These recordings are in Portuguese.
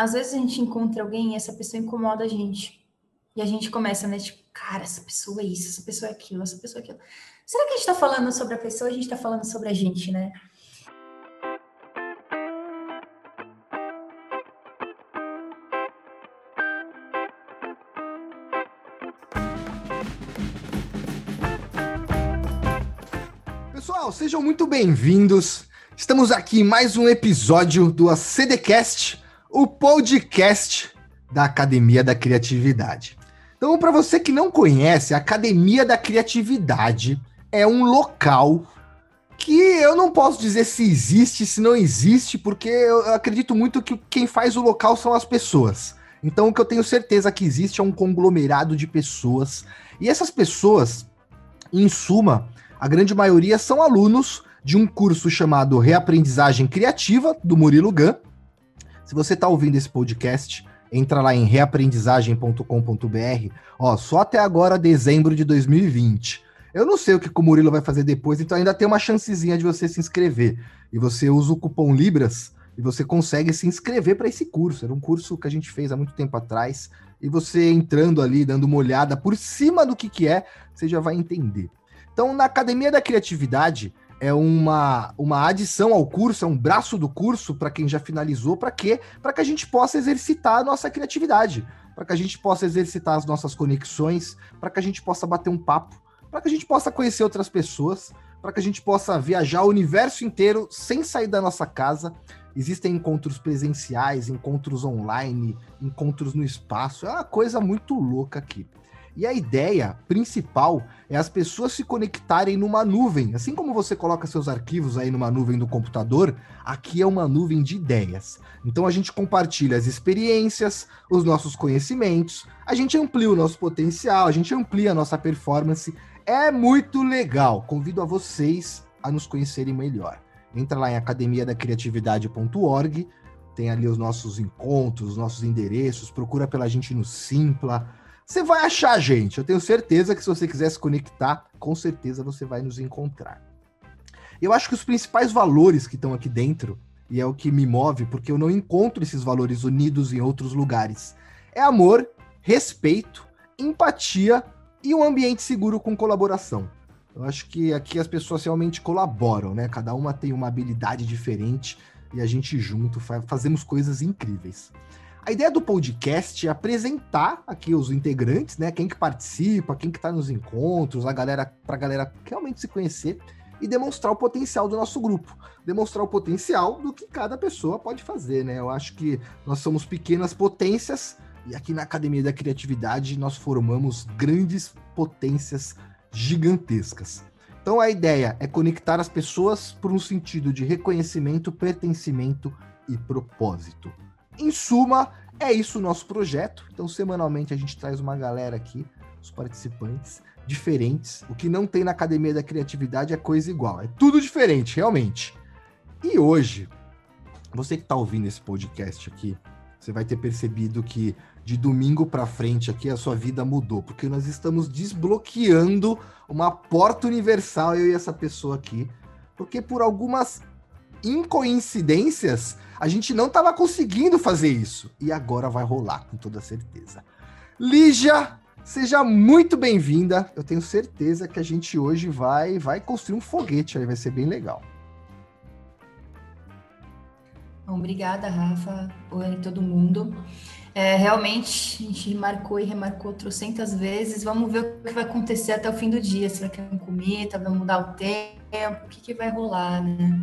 às vezes a gente encontra alguém e essa pessoa incomoda a gente. E a gente começa, né? Tipo, cara, essa pessoa é isso, essa pessoa é aquilo, essa pessoa é aquilo. Será que a gente está falando sobre a pessoa ou a gente está falando sobre a gente, né? Pessoal, sejam muito bem-vindos. Estamos aqui em mais um episódio do ACDcast, o podcast da Academia da Criatividade. Então, para você que não conhece, a Academia da Criatividade é um local que eu não posso dizer se existe, se não existe, porque eu acredito muito que quem faz o local são as pessoas. Então, o que eu tenho certeza que existe é um conglomerado de pessoas. E essas pessoas, em suma, a grande maioria são alunos de um curso chamado Reaprendizagem Criativa, do Murilo Gun. Se você está ouvindo esse podcast, entra lá em reaprendizagem.com.br. Ó, só até agora, dezembro de 2020. Eu não sei o que o Murilo vai fazer depois, então ainda tem uma chancezinha de você se inscrever. E você usa o cupom Libras e você consegue se inscrever para esse curso. Era um curso que a gente fez há muito tempo atrás. E você entrando ali, dando uma olhada por cima do que, que é, você já vai entender. Então, na Academia da Criatividade, é uma, uma adição ao curso, é um braço do curso para quem já finalizou, para quê? Para que a gente possa exercitar a nossa criatividade, para que a gente possa exercitar as nossas conexões, para que a gente possa bater um papo, para que a gente possa conhecer outras pessoas, para que a gente possa viajar o universo inteiro sem sair da nossa casa. Existem encontros presenciais, encontros online, encontros no espaço. É uma coisa muito louca aqui. E a ideia principal é as pessoas se conectarem numa nuvem. Assim como você coloca seus arquivos aí numa nuvem do computador, aqui é uma nuvem de ideias. Então a gente compartilha as experiências, os nossos conhecimentos, a gente amplia o nosso potencial, a gente amplia a nossa performance. É muito legal. Convido a vocês a nos conhecerem melhor. Entra lá em academiadacriatividade.org, tem ali os nossos encontros, os nossos endereços, procura pela gente no Simpla você vai achar gente. Eu tenho certeza que se você quiser se conectar, com certeza você vai nos encontrar. Eu acho que os principais valores que estão aqui dentro, e é o que me move, porque eu não encontro esses valores unidos em outros lugares, é amor, respeito, empatia e um ambiente seguro com colaboração. Eu acho que aqui as pessoas realmente colaboram, né? Cada uma tem uma habilidade diferente e a gente junto fazemos coisas incríveis. A ideia do podcast é apresentar aqui os integrantes, né? Quem que participa, quem que tá nos encontros, a galera, pra galera realmente se conhecer e demonstrar o potencial do nosso grupo, demonstrar o potencial do que cada pessoa pode fazer, né? Eu acho que nós somos pequenas potências e aqui na Academia da Criatividade nós formamos grandes potências gigantescas. Então a ideia é conectar as pessoas por um sentido de reconhecimento, pertencimento e propósito. Em suma, é isso o nosso projeto. Então, semanalmente a gente traz uma galera aqui, os participantes, diferentes. O que não tem na Academia da Criatividade é coisa igual. É tudo diferente, realmente. E hoje, você que está ouvindo esse podcast aqui, você vai ter percebido que de domingo para frente aqui a sua vida mudou, porque nós estamos desbloqueando uma porta universal, eu e essa pessoa aqui, porque por algumas incoincidências, a gente não estava conseguindo fazer isso. E agora vai rolar, com toda certeza. Lígia, seja muito bem-vinda. Eu tenho certeza que a gente hoje vai, vai construir um foguete aí, vai ser bem legal. Obrigada, Rafa. Oi, todo mundo. É, realmente, a gente marcou e remarcou trocentas vezes. Vamos ver o que vai acontecer até o fim do dia. Se vai ter um cometa, vai mudar o tempo, o que, que vai rolar, né?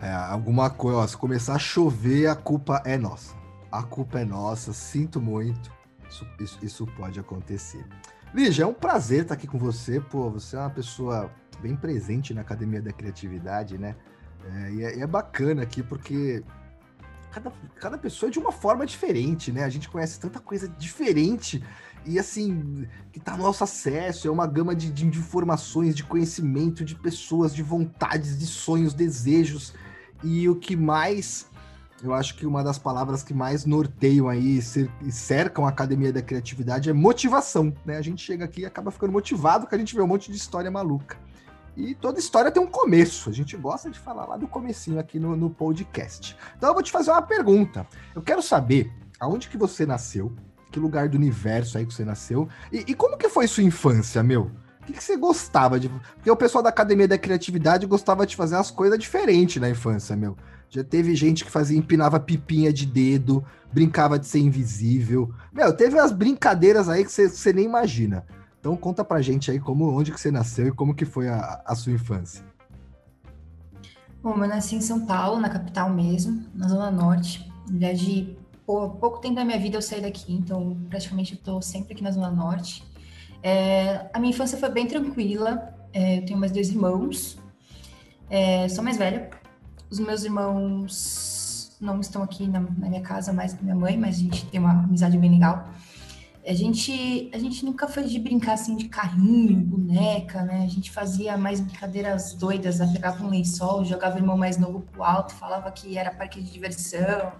É, alguma coisa, ó, se começar a chover, a culpa é nossa. A culpa é nossa, sinto muito. Isso, isso, isso pode acontecer. Lígia, é um prazer estar aqui com você. Pô, você é uma pessoa bem presente na Academia da Criatividade, né? É, e, é, é bacana aqui porque cada, cada pessoa é de uma forma diferente, né? A gente conhece tanta coisa diferente e assim, que está ao nosso acesso, é uma gama de, de, informações, de conhecimento, de pessoas, de vontades, de sonhos, desejos. E o que mais, eu acho que uma das palavras que mais norteiam aí e cercam a Academia da Criatividade é motivação, né? A gente chega aqui e acaba ficando motivado porque a gente vê um monte de história maluca. E toda história tem um começo. A gente gosta de falar lá do comecinho aqui no, no podcast. Então eu vou te fazer uma pergunta. Eu quero saber aonde que você nasceu, que lugar do universo aí que você nasceu, e, e como que foi sua infância, meu? O que, você gostava de. Porque o pessoal da Academia da Criatividade gostava de fazer umas coisas diferentes na infância, meu. Já teve gente que fazia, empinava pipinha de dedo, brincava de ser invisível. Meu, teve umas brincadeiras aí que você, nem imagina. Então conta pra gente aí como, onde que você nasceu e como que foi a, a sua infância. Bom, eu nasci em São Paulo, na capital mesmo, na Zona Norte. Já de pô, pouco tempo da minha vida eu saí daqui, então praticamente eu tô sempre aqui na Zona Norte. É, a minha infância foi bem tranquila. É, eu tenho mais dois irmãos. É, sou mais velha. Os meus irmãos não estão aqui na, na, minha casa mais com minha mãe, mas a gente tem uma amizade bem legal. A gente, a gente nunca foi de brincar assim de carrinho, boneca, né? A gente fazia mais brincadeiras doidas, né? pegava um lençol, jogava o irmão mais novo pro alto, falava que era parque de diversão.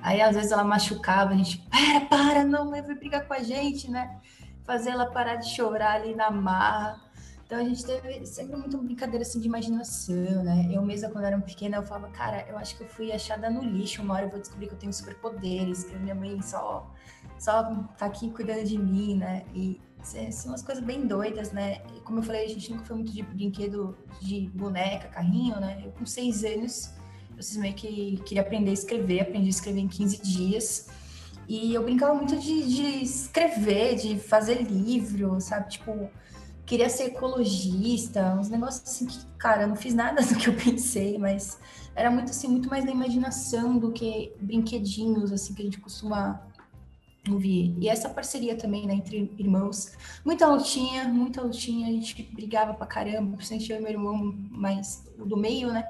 Aí às vezes ela machucava, a gente, para, para, não, vai brigar com a gente, né? Fazer ela parar de chorar ali na marra. Então a gente teve sempre muita brincadeira assim de imaginação, né? Eu mesma, quando era pequena, eu falava, cara, eu acho que eu fui achada no lixo. Uma hora eu vou descobrir que eu tenho superpoderes, que minha mãe só, só tá aqui cuidando de mim, né? E são umas coisas bem doidas, né? E, como eu falei, a gente nunca foi muito de brinquedo de boneca, carrinho, né? Eu com seis anos, eu meio que queria aprender a escrever, aprendi a escrever em 15 dias. E eu brincava muito de, de escrever, de fazer livro, sabe? Tipo, queria ser ecologista, uns negócios assim que, cara, eu não fiz nada do que eu pensei, mas era muito assim, muito mais na imaginação do que brinquedinhos assim que a gente costuma ouvir. E essa parceria também, né, entre irmãos, muita lutinha, muita lutinha, a gente brigava pra caramba, principalmente eu e meu irmão mais do meio, né?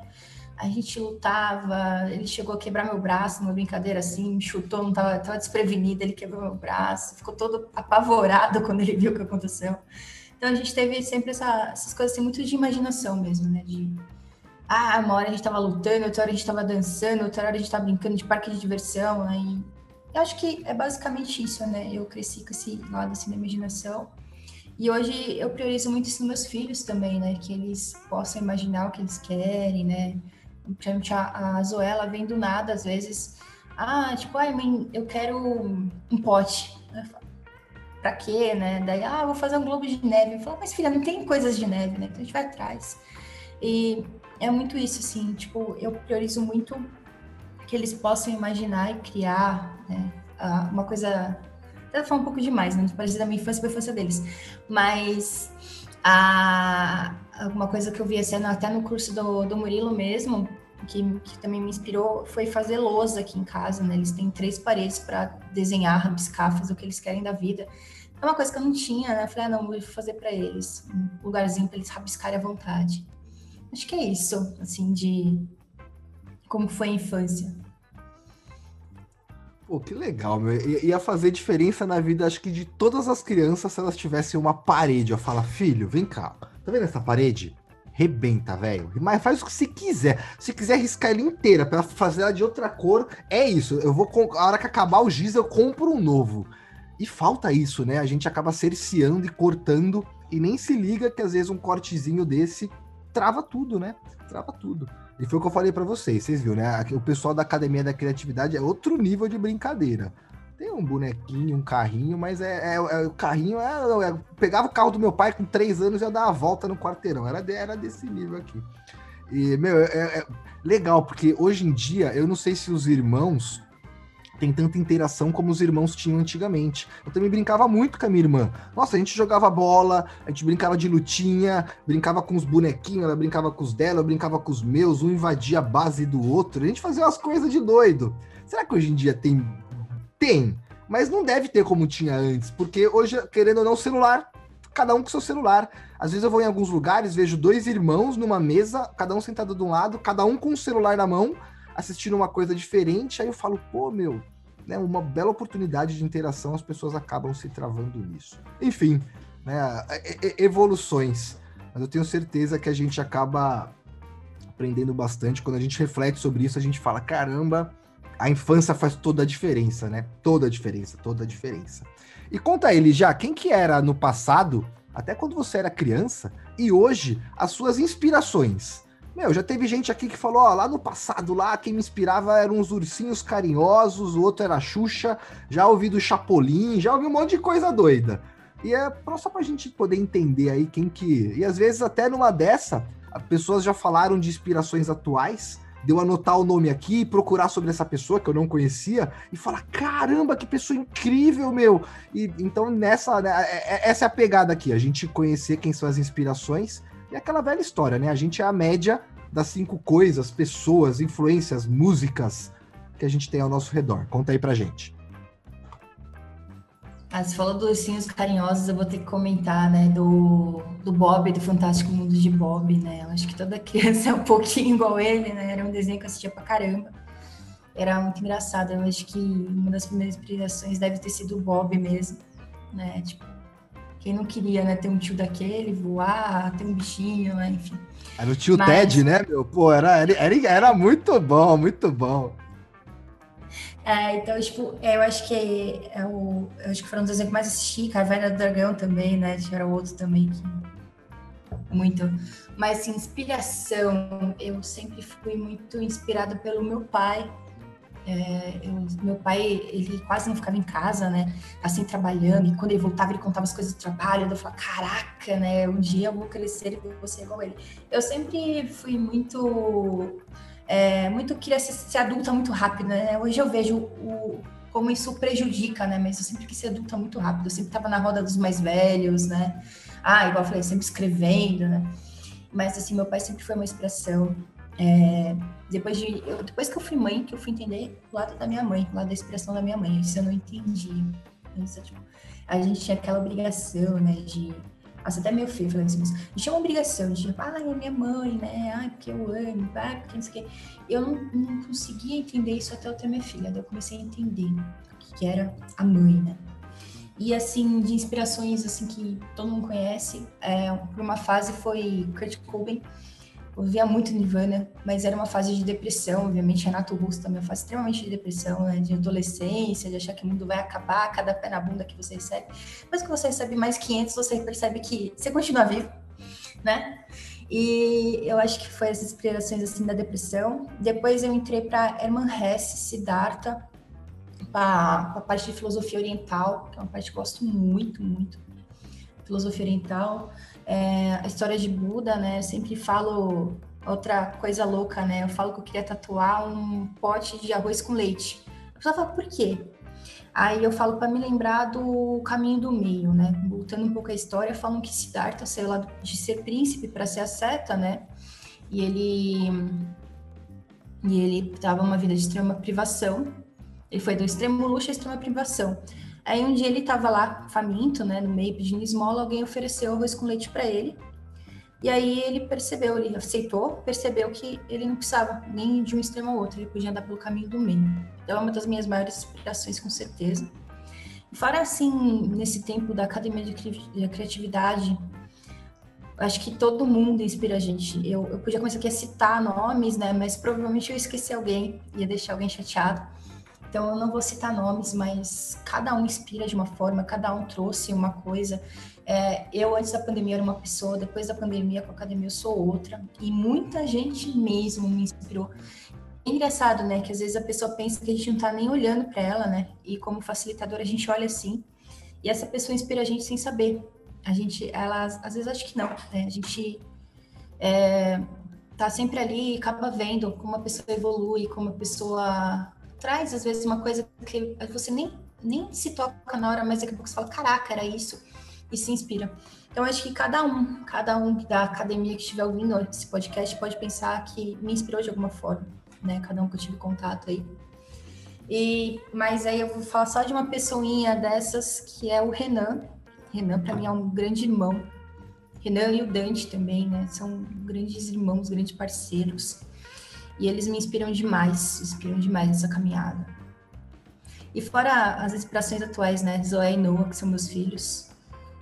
A gente lutava, ele chegou a quebrar meu braço numa brincadeira assim, me chutou, não tava, tava desprevenido, ele quebrou meu braço, ficou todo apavorado quando ele viu o que aconteceu. Então a gente teve sempre essa, essas coisas assim, muito de imaginação mesmo, né? De ah, uma hora a gente tava lutando, outra hora a gente tava dançando, outra hora a gente tava brincando de parque de diversão, né? Eu acho que é basicamente isso, né? Eu cresci com esse lado assim da imaginação. E hoje eu priorizo muito isso nos meus filhos também, né? Que eles possam imaginar o que eles querem, né? Principalmente a, a Zoela vem do nada, às vezes. Ah, tipo, ai, mãe, eu quero um pote pra quê, né? Daí, ah, vou fazer um globo de neve. Eu falo, mas filha, não tem coisas de neve, né? Então a gente vai atrás. E é muito isso, assim, tipo, eu priorizo muito que eles possam imaginar e criar, né? uma coisa. Até falar um pouco demais, né? Parece da minha infância para a infância deles. Mas a, uma coisa que eu vi sendo até no curso do, do Murilo mesmo, que, que, também me inspirou foi fazer lousa aqui em casa, né? Eles têm três paredes para desenhar, rabiscar, fazer o que eles querem da vida. É uma coisa que eu não tinha, né? Eu falei, ah, não, vou fazer para eles um lugarzinho para eles rabiscarem à vontade. Acho que é isso, assim, de como foi a infância. Pô, que legal, meu. Ia fazer diferença na vida, acho que de todas as crianças, se elas tivessem uma parede. Eu falo, filho, vem cá. Tá vendo essa parede? Rebenta, velho. Mas faz o que você quiser. Se quiser riscar ela inteira para fazer ela de outra cor, é isso. Eu vou a hora que acabar o giz eu compro um novo. E falta isso, né? A gente acaba cerceando e cortando e nem se liga que às vezes um cortezinho desse trava tudo, né? Trava tudo. E foi o que eu falei para vocês, vocês viram, né? O pessoal da Academia da Criatividade é outro nível de brincadeira. Tem um bonequinho, um carrinho, mas é, é, é o carrinho. É, é, pegava o carro do meu pai com três anos e ia dar uma volta no quarteirão. Era, era desse nível aqui. E, meu, é, é, é legal, porque hoje em dia, eu não sei se os irmãos têm tanta interação como os irmãos tinham antigamente. Eu também brincava muito com a minha irmã. Nossa, a gente jogava bola, a gente brincava de lutinha, brincava com os bonequinhos, ela brincava com os dela, eu brincava com os meus, um invadia a base do outro. A gente fazia umas coisas de doido. Será que hoje em dia tem tem, mas não deve ter como tinha antes, porque hoje, querendo ou não, celular, cada um com seu celular. Às vezes eu vou em alguns lugares, vejo dois irmãos numa mesa, cada um sentado de um lado, cada um com o celular na mão, assistindo uma coisa diferente, aí eu falo, pô, meu, né, uma bela oportunidade de interação, as pessoas acabam se travando nisso. Enfim, né, evoluções. Mas eu tenho certeza que a gente acaba aprendendo bastante. Quando a gente reflete sobre isso, a gente fala, caramba, a infância faz toda a diferença, né? Toda a diferença, toda a diferença. E conta ele já, quem que era no passado até quando você era criança, e hoje as suas inspirações. Meu, já teve gente aqui que falou, ó, lá no passado, lá, quem me inspirava eram uns ursinhos carinhosos, o outro era a Xuxa, já ouvi do Chapolin, já ouvi um monte de coisa doida. E é só pra gente poder entender aí quem que. E às vezes, até numa dessa, as pessoas já falaram de inspirações atuais, deu anotar o nome aqui, procurar sobre essa pessoa que eu não conhecia e falar: caramba, que pessoa incrível, meu! E então, nessa, né, é, é, essa é a pegada aqui, a gente conhecer quem são as inspirações e aquela velha história, né? A gente é a média das cinco coisas, pessoas, influências, músicas que a gente tem ao nosso redor. Conta aí pra gente. Ah, você falou dos ursinhos carinhosos, eu vou ter que comentar, né, do, do Bob, do Fantástico Mundo de Bob, né? Eu acho que toda criança é um pouquinho igual ele, né? Era um desenho que eu assistia pra caramba. Era muito engraçado. Eu acho que uma das primeiras inspirações deve ter sido o Bob mesmo, né? Tipo, quem não queria, né, ter um tio daquele, voar, ter um bichinho, né? Enfim. Era o tio Mas... Ted, né, meu? Pô, era, era, era muito bom, muito bom. É, então, tipo, eu acho que é o, eu acho que foram um desenhos que mais assisti, Caverna do Dragão também, né? Era outro também que muito. Mas assim, inspiração, eu sempre fui muito inspirada pelo meu pai. É, eu, meu pai, ele quase não ficava em casa, né? Assim, trabalhando. E quando ele voltava, ele contava as coisas do trabalho. Eu falava, caraca, né? Um dia eu vou crescer e vou ser igual ele. Eu sempre fui muito é, muito queria ser, ser, adulta muito rápido, né? Hoje eu vejo o, como isso prejudica, né? Mas eu sempre quis ser adulta muito rápido. Eu sempre estava na roda dos mais velhos, né? Ah, igual eu falei, sempre escrevendo, né? Mas assim, meu pai sempre foi uma inspiração. É, depois de eu, depois que eu fui mãe, que eu fui entender o lado da minha mãe, o lado da inspiração da minha mãe. Isso eu não entendi. Isso, tipo, a gente tinha aquela obrigação, né? De nossa, até meu filho falando assim, é uma obrigação, de tipo, ai, é minha mãe, né? Ai, porque eu amo, ai, porque não sei o quê. Eu não, não conseguia entender isso até eu ter minha filha. Daí eu comecei a entender o que era a mãe, né? E assim, de inspirações assim que todo mundo conhece, é, uma fase foi Kurt Cobain, eu via muito Nirvana, mas era uma fase de depressão, obviamente. Renato Russo também é uma fase extremamente de depressão, né? De adolescência, de achar que o mundo vai acabar, cada pé na bunda que você recebe. Mas que você recebe mais 500, você percebe que você continua vivo, né? E eu acho que foi essas inspirações assim da depressão. Depois eu entrei para Hermann Hesse, Siddhartha, para a parte de filosofia oriental, que é uma parte que eu gosto muito, muito. Filosofia oriental é, a história de Buda, né? Eu sempre falo outra coisa louca, né? Eu falo que eu queria tatuar um pote de arroz com leite. A pessoa fala, por quê? Aí eu falo para me lembrar do caminho do meio, né? Voltando um pouco a história, falam que Siddhartha saiu lá de ser príncipe para ser asceta, né? E ele e ele tava uma vida de extrema privação. Ele foi do extremo luxo à extrema privação. Aí um dia ele estava lá, faminto, né, no meio pedindo esmola, alguém ofereceu arroz com leite para ele. E aí ele percebeu, ele aceitou, percebeu que ele não precisava nem de um extremo ao outro, ele podia andar pelo caminho do meio. Então é uma das minhas maiores inspirações, com certeza. Fora assim, nesse tempo da academia de criatividade, acho que todo mundo inspira a gente. Eu, eu podia começar aqui a citar nomes, né? Mas provavelmente eu esqueci alguém, ia deixar alguém chateado. Então, eu não vou citar nomes, mas cada um inspira de uma forma, cada um trouxe uma coisa. É, eu, antes da pandemia, era uma pessoa, depois da pandemia, com a academia, eu sou outra. E muita gente mesmo me inspirou. É engraçado, né? Que às vezes a pessoa pensa que a gente não tá nem olhando para ela, né? E como facilitador, a gente olha assim. E essa pessoa inspira a gente sem saber. A gente, ela, às vezes, acho que não. Né? A gente é, tá sempre ali e acaba vendo como a pessoa evolui, como a pessoa traz, às vezes, uma coisa que você nem, nem se toca na hora, mas daqui a pouco você fala, caraca, era isso, e se inspira. Então, acho que cada um, cada um da academia que estiver ouvindo esse podcast pode pensar que me inspirou de alguma forma, né? Cada um que eu tive contato aí. E, mas aí eu vou falar só de uma pessoinha dessas, que é o Renan. Renan, para mim, é um grande irmão. Renan e o Dante também, né? São grandes irmãos, grandes parceiros. E eles me inspiram demais, inspiram demais nessa caminhada. E fora as inspirações atuais, né? Zoé e Noah, que são meus filhos,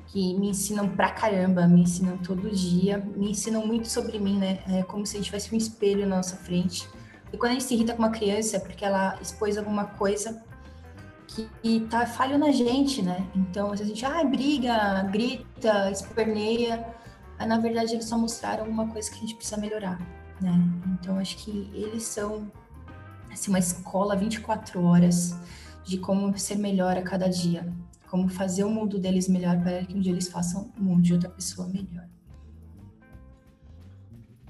que me ensinam pra caramba, me ensinam todo dia, me ensinam muito sobre mim, né? É como se a gente tivesse um espelho na nossa frente. E quando a gente se irrita com uma criança, é porque ela expôs alguma coisa que tá falho na gente, né? Então, a gente, ah, briga, grita, esperneia. Aí, na verdade, eles só mostraram alguma coisa que a gente precisa melhorar, né? Então, acho que eles são, assim, uma escola 24 horas de como ser melhor a cada dia. Como fazer o mundo deles melhor para que um dia eles façam o mundo de outra pessoa melhor.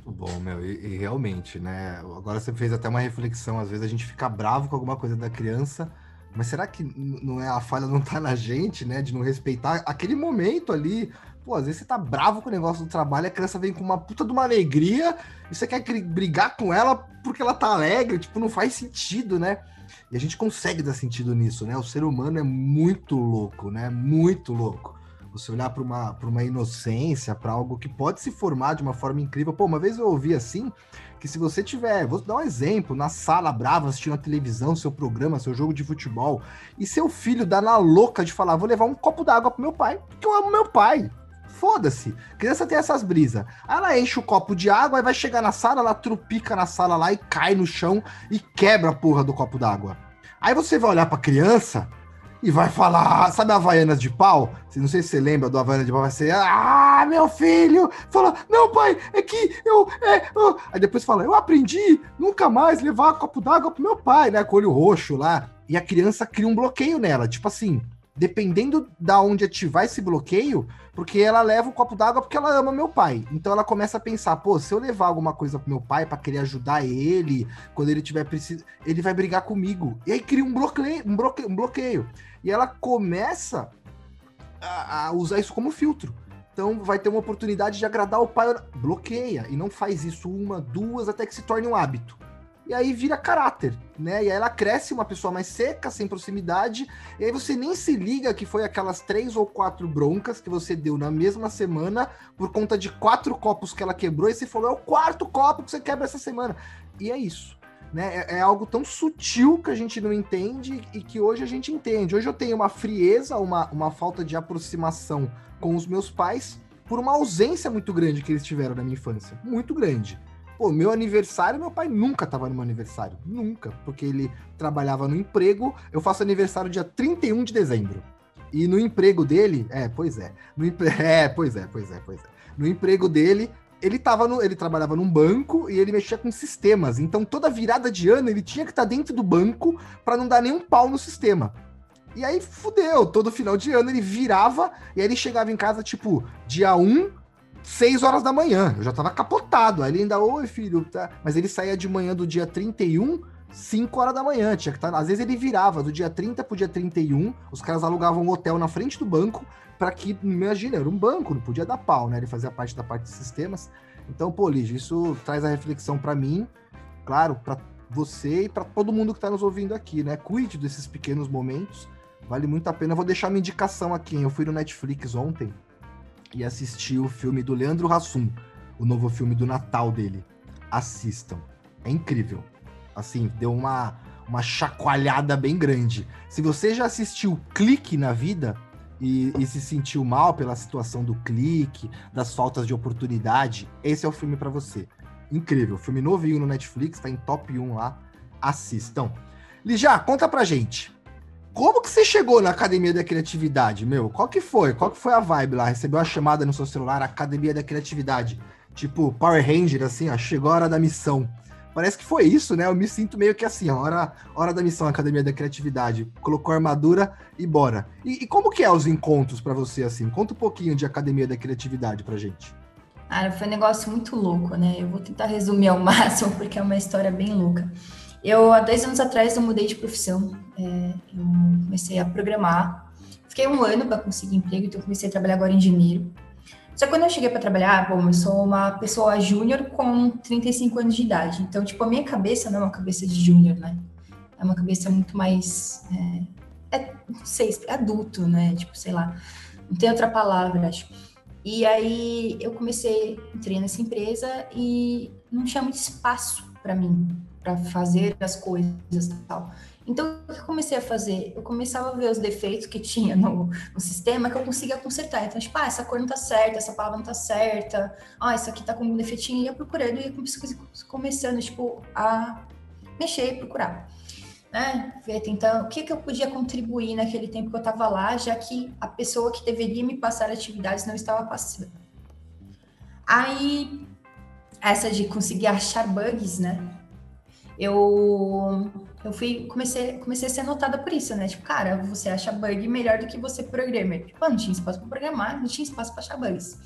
Bom, meu. E, e realmente, né? Agora você fez até uma reflexão. Às vezes a gente fica bravo com alguma coisa da criança mas será que não é a falha não tá na gente, né? De não respeitar aquele momento ali. Pô, às vezes você tá bravo com o negócio do trabalho, a criança vem com uma puta de uma alegria e você quer brigar com ela porque ela tá alegre, tipo, não faz sentido, né? E a gente consegue dar sentido nisso, né? O ser humano é muito louco, né? Muito louco. Você olhar para uma, uma inocência, para algo que pode se formar de uma forma incrível. Pô, uma vez eu ouvi assim, que se você tiver, vou dar um exemplo, na sala brava assistindo a televisão, seu programa, seu jogo de futebol, e seu filho dá na louca de falar, vou levar um copo d'água pro meu pai, porque eu amo meu pai. Foda-se. Criança tem essas brisas. Aí ela enche o copo de água, e vai chegar na sala, ela trupica na sala lá e cai no chão e quebra a porra do copo d'água. Aí você vai olhar pra criança e vai falar, sabe Havaianas de pau? Não sei se você lembra do Havaianas de pau, vai ser, ah, meu filho! Fala, não, pai, é que eu, é. Aí depois fala, eu aprendi nunca mais levar copo d'água pro meu pai, né, com o olho roxo lá. E a criança cria um bloqueio nela, tipo assim, dependendo da onde ativar esse bloqueio, porque ela leva o copo d'água porque ela ama meu pai. Então ela começa a pensar, pô, se eu levar alguma coisa pro meu pai para querer ajudar ele, quando ele tiver preciso, ele vai brigar comigo. E aí cria um bloqueio, um bloqueio, um bloqueio. E ela começa a, a usar isso como filtro. Então vai ter uma oportunidade de agradar o pai, bloqueia e não faz isso uma, duas até que se torne um hábito e aí vira caráter, né? E aí ela cresce uma pessoa mais seca, sem proximidade, e aí você nem se liga que foi aquelas três ou quatro broncas que você deu na mesma semana por conta de quatro copos que ela quebrou, e você falou, é o quarto copo que você quebra essa semana. E é isso. Né? É, é algo tão sutil que a gente não entende e que hoje a gente entende. Hoje eu tenho uma frieza, uma, uma falta de aproximação com os meus pais por uma ausência muito grande que eles tiveram na minha infância. Muito grande. Pô, meu aniversário, meu pai nunca tava no meu aniversário. Nunca. Porque ele trabalhava no emprego. Eu faço aniversário dia 31 de dezembro. E no emprego dele. É, pois é. No empre... É, pois é, pois é, pois é. No emprego dele, ele tava no, ele trabalhava num banco e ele mexia com sistemas. Então toda virada de ano ele tinha que estar tá dentro do banco para não dar nenhum pau no sistema. E aí fudeu, todo final de ano ele virava e aí ele chegava em casa tipo dia 1 6 horas da manhã. Eu já tava capotado. Aí ele ainda, oi, filho, tá? Mas ele saía de manhã do dia 31, 5 horas da manhã. Tinha que. Tá... Às vezes ele virava do dia 30 pro dia 31. Os caras alugavam um hotel na frente do banco para que, imagina, era um banco, não podia dar pau, né? Ele fazia parte da parte de sistemas. Então, pô, Lígia, isso traz a reflexão para mim, claro, para você e para todo mundo que está nos ouvindo aqui, né? Cuide desses pequenos momentos. Vale muito a pena. Eu vou deixar uma indicação aqui. Eu fui no Netflix ontem e assistir o filme do Leandro Hassum, o novo filme do Natal dele. Assistam. É incrível. Assim, deu uma, uma chacoalhada bem grande. Se você já assistiu Clique na vida e, e se sentiu mal pela situação do clique, das faltas de oportunidade, esse é o filme para você. Incrível. Filme novinho no Netflix, tá em top 1 lá. Assistam. Lijá, conta pra gente. Como que você chegou na Academia da Criatividade, meu? Qual que foi? Qual que foi a vibe lá? Recebeu a chamada no seu celular, Academia da Criatividade. Tipo, Power Ranger, assim, ó, chegou a hora da missão. Parece que foi isso, né? Eu me sinto meio que assim, ó, hora, hora da missão, Academia da Criatividade. Colocou a armadura e bora. E, e como que é os encontros para você, assim? Conta um pouquinho de Academia da Criatividade pra gente. Cara, foi um negócio muito louco, né? Eu vou tentar resumir ao máximo, porque é uma história bem louca. Eu, há dois anos atrás, eu mudei de profissão. É, eu comecei a programar. Fiquei um ano para conseguir emprego, então comecei a trabalhar agora em janeiro. Só que quando eu cheguei para trabalhar, bom, eu sou uma pessoa júnior com 35 anos de idade. Então, tipo, a minha cabeça não é uma cabeça de júnior, né? É uma cabeça muito mais. É, é, não sei, adulto, né? Tipo, sei lá. Não tem outra palavra, acho. E aí eu comecei, entrei nessa empresa e não tinha muito espaço para mim, para fazer as coisas e tal. Então, o que eu comecei a fazer? Eu começava a ver os defeitos que tinha no, no, sistema que eu conseguia consertar. Então, tipo, ah, essa cor não tá certa, essa palavra não tá certa, ah, isso aqui tá com um defeitinho, e ia procurando e começando, tipo, a mexer e procurar. né, ver, o que, que eu podia contribuir naquele tempo que eu estava lá, já que a pessoa que deveria me passar atividades não estava passando. Aí, essa de conseguir achar bugs, né? Eu, eu fui, comecei, comecei a ser notada por isso, né? Tipo, cara, você acha bug melhor do que você programa. Tipo, não tinha espaço para programar, não tinha espaço para achar bugs.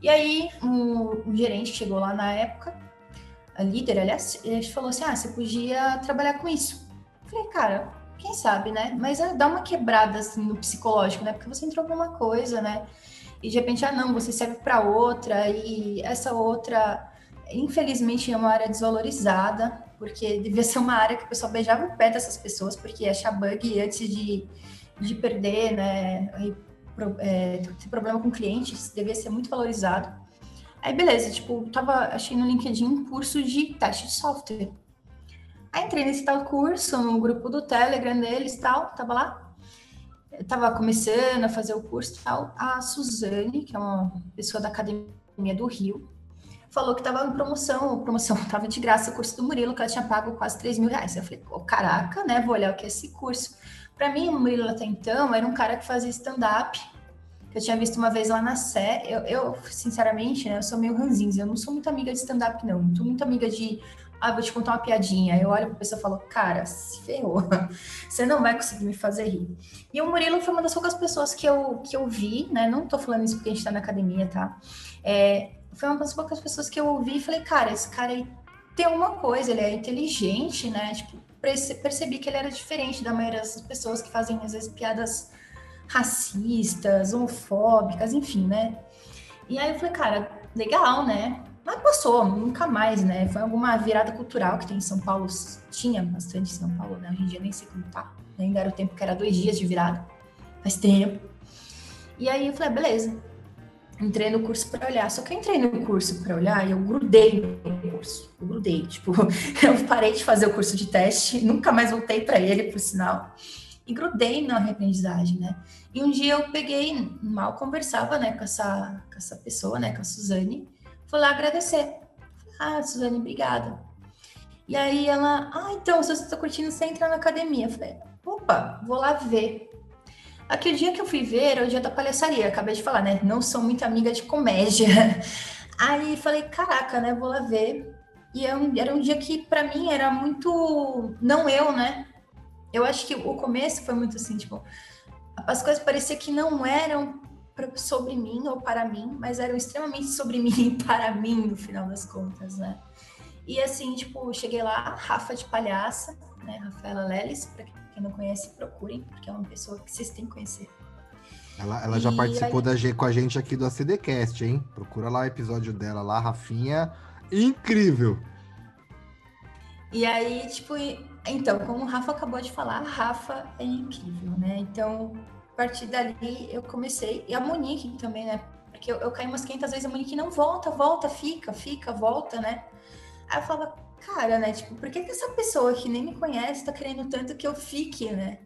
E aí, um, gerente chegou lá na época, a líder, aliás, ele falou assim: ah, você podia trabalhar com isso. Eu falei, cara, quem sabe, né? Mas é, dá uma quebrada assim no psicológico, né? Porque você entrou pra uma coisa, né? E de repente, ah, não, você serve para outra, e essa outra, infelizmente, é uma área desvalorizada, porque devia ser uma área que o pessoal beijava o pé dessas pessoas, porque achar bug antes de, de perder, né? é, ter problema com clientes, devia ser muito valorizado. Aí, beleza, tipo, tava, achei no LinkedIn um curso de teste de software. Aí entrei nesse tal curso, no grupo do Telegram deles e tal, tava lá. Eu tava começando a fazer o curso e tal. A Suzane, que é uma pessoa da Academia do Rio, falou que tava em promoção, promoção tava de graça o curso do Murilo, que ela tinha pago quase 3 mil reais. Eu falei, oh, caraca, né, vou olhar o que é esse curso. Para mim, o Murilo até então era um cara que fazia stand-up, que eu tinha visto uma vez lá na Sé. Eu, eu sinceramente, né, eu sou meio ranzinza, eu não sou muito amiga de stand-up, não. Não muito amiga de, ah, vou te contar uma piadinha. Eu olho pra pessoa e falo, cara, se ferrou, você não vai conseguir me fazer rir. E o Murilo foi uma das poucas pessoas que eu, que eu vi, né, não tô falando isso porque a gente tá na academia, tá? É, foi uma das poucas pessoas que eu ouvi e falei, cara, esse cara aí tem uma coisa, ele é inteligente, né, tipo, percebi que ele era diferente da maioria das pessoas que fazem, às vezes, piadas racistas, homofóbicas, enfim, né? E aí eu falei, cara, legal, né? Mas passou, nunca mais, né? Foi alguma virada cultural que tem em São Paulo, tinha bastante em São Paulo, né? Hoje em dia nem sei como tá. Ainda era o tempo que era dois dias de virada, faz tempo. E aí eu falei, ah, beleza. Entrei no curso para olhar. Só que eu entrei no curso para olhar e eu grudei no curso. Eu grudei. Tipo, eu parei de fazer o curso de teste, nunca mais voltei para ele, por sinal. E grudei na reaprendizagem, né? E um dia eu peguei, mal conversava, né, com essa, com essa pessoa, né, com a Suzane. Fui lá agradecer. Ah, Suzane, obrigada. E aí ela, ah, então, se você está curtindo, você entra na academia. Eu falei, opa, vou lá ver. Aqui o dia que eu fui ver era o dia da palhaçaria, acabei de falar, né? Não sou muito amiga de comédia. Aí falei, caraca, né? Vou lá ver. E era é um, era um dia que para mim era muito não eu, né? Eu acho que o começo foi muito assim, tipo, as coisas pareciam que não eram sobre mim ou para mim, mas eram extremamente sobre mim e para mim no final das contas, né? E assim, tipo, cheguei lá, Rafa de Palhaça, né? Rafaela Leles, para quem não conhece, procurem, porque é uma pessoa que vocês têm que conhecer. Ela, ela já participou aí... da G com a gente aqui do ACDcast, hein? Procura lá o episódio dela lá, Rafinha. Incrível! E aí, tipo, então, como o Rafa acabou de falar, a Rafa é incrível, né? Então, a partir dali eu comecei, e a Monique também, né? Porque eu, eu caí umas 500 vezes, a Monique não volta, volta, fica, fica, volta, né? Aí eu falava, cara, né? Tipo, por que, que essa pessoa que nem me conhece tá querendo tanto que eu fique, né?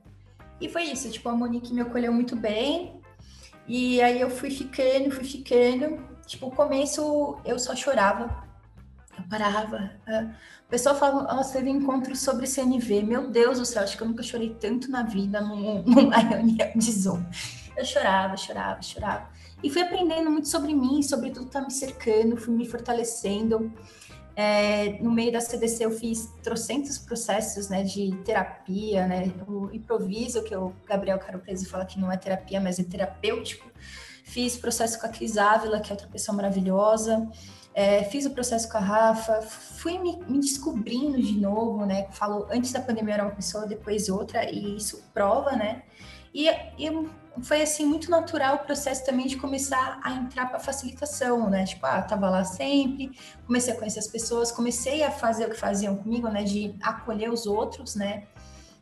E foi isso, tipo, a Monique me acolheu muito bem. E aí eu fui ficando, fui ficando. Tipo, o começo eu só chorava. Eu parava. O pessoal falava, nossa, teve encontro sobre CNV. Meu Deus do céu, acho que eu nunca chorei tanto na vida num, numa reunião de Zoom. Eu chorava, chorava, chorava. E fui aprendendo muito sobre mim, sobre tudo que tá me cercando, fui me fortalecendo. É, no meio da CDC eu fiz trocentos processos né, de terapia, né, o improviso, que o Gabriel Caropresi fala que não é terapia, mas é terapêutico. Fiz processo com a Cris Ávila, que é outra pessoa maravilhosa. É, fiz o processo com a Rafa, fui me, me, descobrindo de novo, né? Falo, antes da pandemia era uma pessoa, depois outra, e isso prova, né? E, e foi assim muito natural o processo também de começar a entrar para facilitação, né? Tipo, ah, tava lá sempre, comecei a conhecer as pessoas, comecei a fazer o que faziam comigo, né? De acolher os outros, né?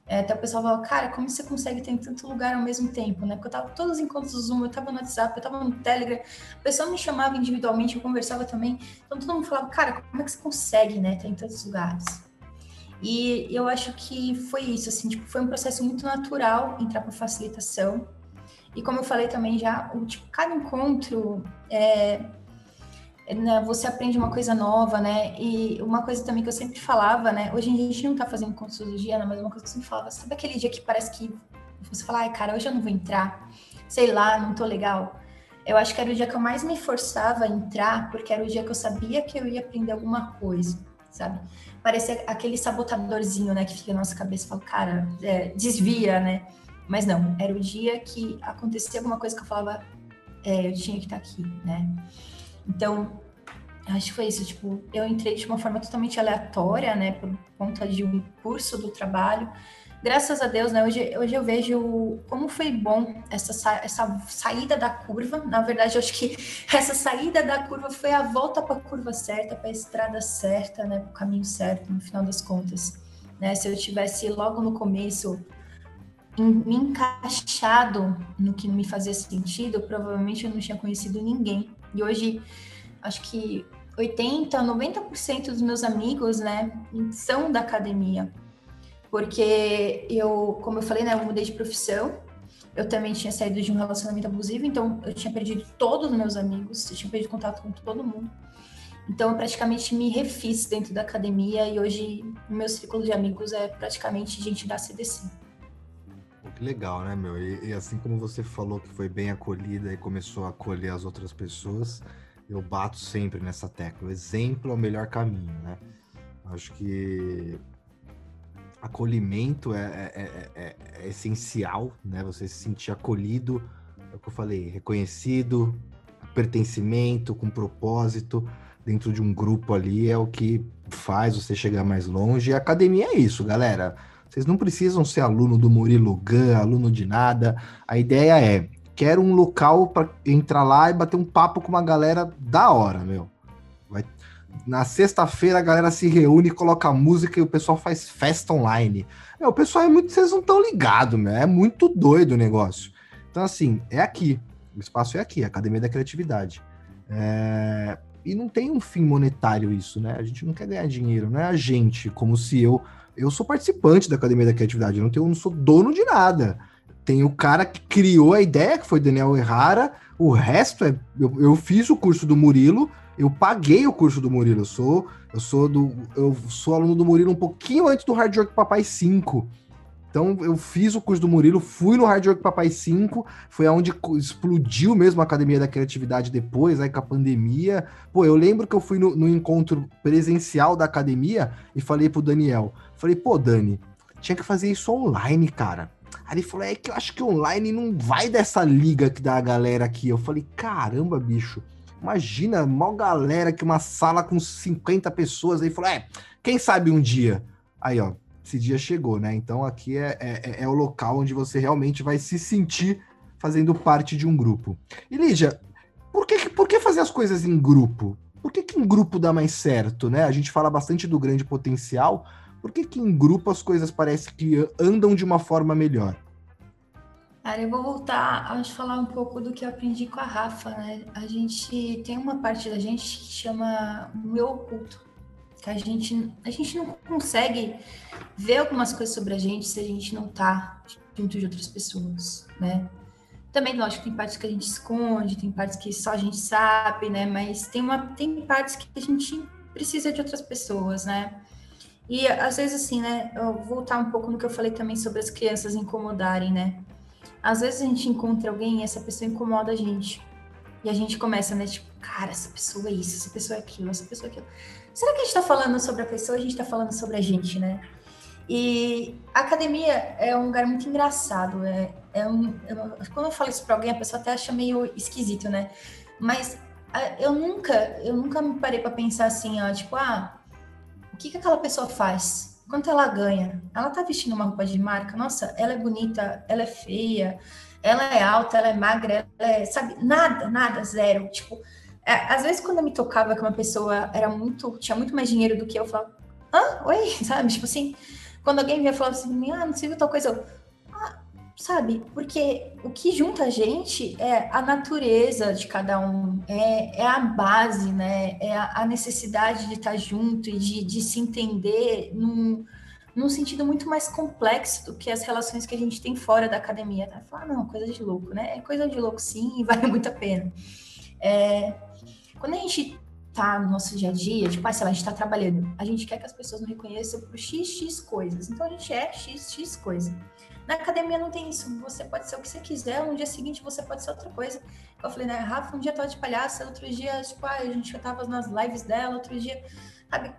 É, até o pessoal falava, cara, como você consegue ter em tanto lugar ao mesmo tempo, né? Porque eu tava todos os encontros do Zoom, eu tava no WhatsApp, eu tava no Telegram, a pessoa me chamava individualmente, eu conversava também. Então todo mundo falava, cara, como é que você consegue, né? Ter em tantos lugares. E eu acho que foi isso, assim, tipo, foi um processo muito natural entrar para facilitação. E como eu falei também já, o, tipo, cada encontro é, né, você aprende uma coisa nova, né? E uma coisa também que eu sempre falava, né? Hoje a gente não tá fazendo consultoria, né? mas uma coisa que eu sempre falava, sabe aquele dia que parece que você fala, ai, cara, hoje eu não vou entrar, sei lá, não tô legal. Eu acho que era o dia que eu mais me forçava a entrar, porque era o dia que eu sabia que eu ia aprender alguma coisa, sabe? Parecia aquele sabotadorzinho, né, que fica na nossa cabeça, fala, cara, é, desvia, né? Mas não, era o dia que acontecia alguma coisa que eu falava, é, eu tinha que estar aqui, né? Então, acho que foi isso, tipo, eu entrei de uma forma totalmente aleatória, né, por conta de um curso do trabalho, graças a Deus, né, hoje, hoje eu vejo como foi bom essa, essa saída da curva. Na verdade, eu acho que essa saída da curva foi a volta para a curva certa, para a estrada certa, né, para o caminho certo, no final das contas. Né? Se eu tivesse logo no começo me encaixado no que me fazia sentido, provavelmente eu não tinha conhecido ninguém. E hoje, acho que 80, 90% dos meus amigos, né, são da academia porque eu, como eu falei, né, eu mudei de profissão. Eu também tinha saído de um relacionamento abusivo, então eu tinha perdido todos os meus amigos, eu tinha perdido contato com todo mundo. Então eu praticamente me refiz dentro da academia e hoje o meu círculo de amigos é praticamente gente da CDC. Legal, né, meu? E, e assim como você falou que foi bem acolhida e começou a acolher as outras pessoas, eu bato sempre nessa tecla. O exemplo é o melhor caminho, né? Acho que acolhimento é, é, é, é, essencial, né? Você se sentir acolhido, é o que eu falei, reconhecido, pertencimento, com propósito dentro de um grupo ali é o que faz você chegar mais longe. E a academia é isso, galera. Vocês não precisam ser aluno do Murilo Gun, aluno de nada. A ideia é, quero um local para entrar lá e bater um papo com uma galera da hora, meu. Vai, na sexta-feira a galera se reúne, coloca música e o pessoal faz festa online. É, o pessoal é muito. Vocês não estão ligados, né? É muito doido o negócio. Então, assim, é aqui. O espaço é aqui, Academia da Criatividade. É... E não tem um fim monetário isso, né? A gente não quer ganhar dinheiro, não é a gente, como se eu. Eu sou participante da Academia da Criatividade, eu não, tenho, não sou dono de nada. Tem o cara que criou a ideia, que foi Daniel Errara, o resto é. Eu, eu fiz o curso do Murilo, eu paguei o curso do Murilo. Eu sou, eu sou do, eu sou aluno do Murilo um pouquinho antes do Hard Work Papai 5. Então eu fiz o curso do Murilo, fui no Hard Work Papai 5, foi aonde explodiu mesmo a Academia da Criatividade depois, aí com a pandemia. Pô, eu lembro que eu fui no, no encontro presencial da academia e falei pro Daniel, falei, pô, Dani, tinha que fazer isso online, cara. Aí ele falou, é que eu acho que online não vai dessa liga que dá a galera aqui. Eu falei, caramba, bicho. Imagina, mal galera que uma sala com 50 pessoas aí falou: é, quem sabe um dia? Aí, ó, esse dia chegou, né? Então aqui é, é, é o local onde você realmente vai se sentir fazendo parte de um grupo. E Lídia, por que, por que fazer as coisas em grupo? Por que, que em grupo dá mais certo, né? A gente fala bastante do grande potencial. Por que, que em grupo as coisas parecem que andam de uma forma melhor? Cara, eu vou voltar a falar um pouco do que eu aprendi com a Rafa, né? A gente tem uma parte da gente que chama o meu oculto, que a gente, a gente não consegue ver algumas coisas sobre a gente se a gente não tá junto de outras pessoas, né? Também, lógico, tem partes que a gente esconde, tem partes que só a gente sabe, né? Mas tem, uma, tem partes que a gente precisa de outras pessoas, né? E às vezes, assim, né? Eu vou voltar um pouco no que eu falei também sobre as crianças incomodarem, né? Às vezes a gente encontra alguém e essa pessoa incomoda a gente. E a gente começa, né? Tipo, cara, essa pessoa é isso, essa pessoa é aquilo, essa pessoa é aquilo. Será que a gente tá falando sobre a pessoa a gente tá falando sobre a gente, né? E a academia é um lugar muito engraçado. É, é um, quando eu falo isso pra alguém, a pessoa até acha meio esquisito, né? Mas eu nunca, eu nunca me parei para pensar assim, ó, tipo, ah, que, que aquela pessoa faz? Quanto ela ganha? Ela tá vestindo uma roupa de marca? Nossa, ela é bonita, ela é feia, ela é alta, ela é magra, ela é, sabe, nada, nada, zero. Tipo, é, às vezes quando eu me tocava que uma pessoa era muito, tinha muito mais dinheiro do que eu, eu falava, hã? Oi? Sabe? Tipo assim, quando alguém vinha falar assim, ah, não sei tal coisa, eu, sabe? Porque o que junta a gente é a natureza de cada um, é, é a base, né? É a, necessidade de estar junto e de, de se entender num, num sentido muito mais complexo do que as relações que a gente tem fora da academia. Tá? Falar, não, coisa de louco, né? É coisa de louco sim e vale muito a pena. É, quando a gente tá no nosso dia a dia, tipo, ah, sei lá, a gente tá trabalhando, a gente quer que as pessoas nos reconheçam por XX coisas. Então a gente é XX coisa. Na academia não tem isso. Você pode ser o que você quiser, no dia seguinte você pode ser outra coisa. Eu falei, né, Rafa, um dia tava de palhaça, outro dia, tipo, ah, a gente tava nas lives dela, outro dia, sabe?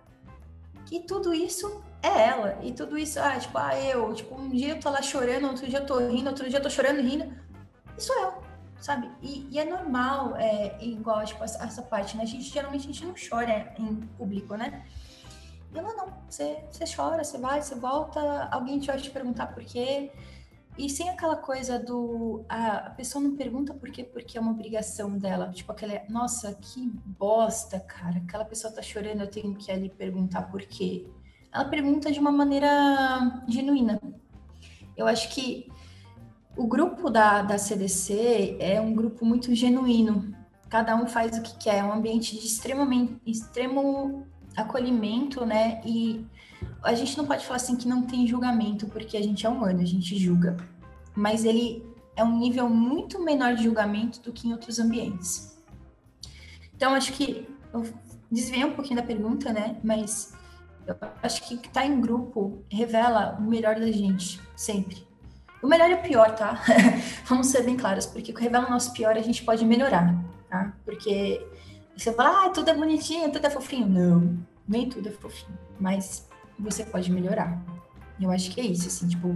E tudo isso é ela. E tudo isso, ah, tipo, ah, eu, tipo, um dia eu tô lá chorando, outro dia eu tô rindo, outro dia eu tô chorando rindo. Isso é eu sabe? E, e, é normal, é, igual, tipo, essa, essa, parte, né? A gente, geralmente, a gente não chora em público, né? Ela não, você, você chora, você vai, você volta, alguém te vai te perguntar por quê. E sem aquela coisa do. A, a pessoa não pergunta por quê, porque é uma obrigação dela. Tipo, aquela. Nossa, que bosta, cara. Aquela pessoa tá chorando, eu tenho que ali perguntar por quê. Ela pergunta de uma maneira genuína. Eu acho que o grupo da, da CDC é um grupo muito genuíno. Cada um faz o que quer. É um ambiente de extremamente, extremo acolhimento, né? E a gente não pode falar assim que não tem julgamento, porque a gente é humano, a gente julga. Mas ele é um nível muito menor de julgamento do que em outros ambientes. Então, acho que eu desviei um pouquinho da pergunta, né? Mas eu acho que estar em grupo revela o melhor da gente, sempre. O melhor e o pior, tá? Vamos ser bem claros, porque revela o nosso pior a gente pode melhorar, tá? Porque você fala, ah, tudo é bonitinho, tudo é fofinho. Não, nem tudo é fofinho, mas você pode melhorar. Eu acho que é isso, assim, tipo,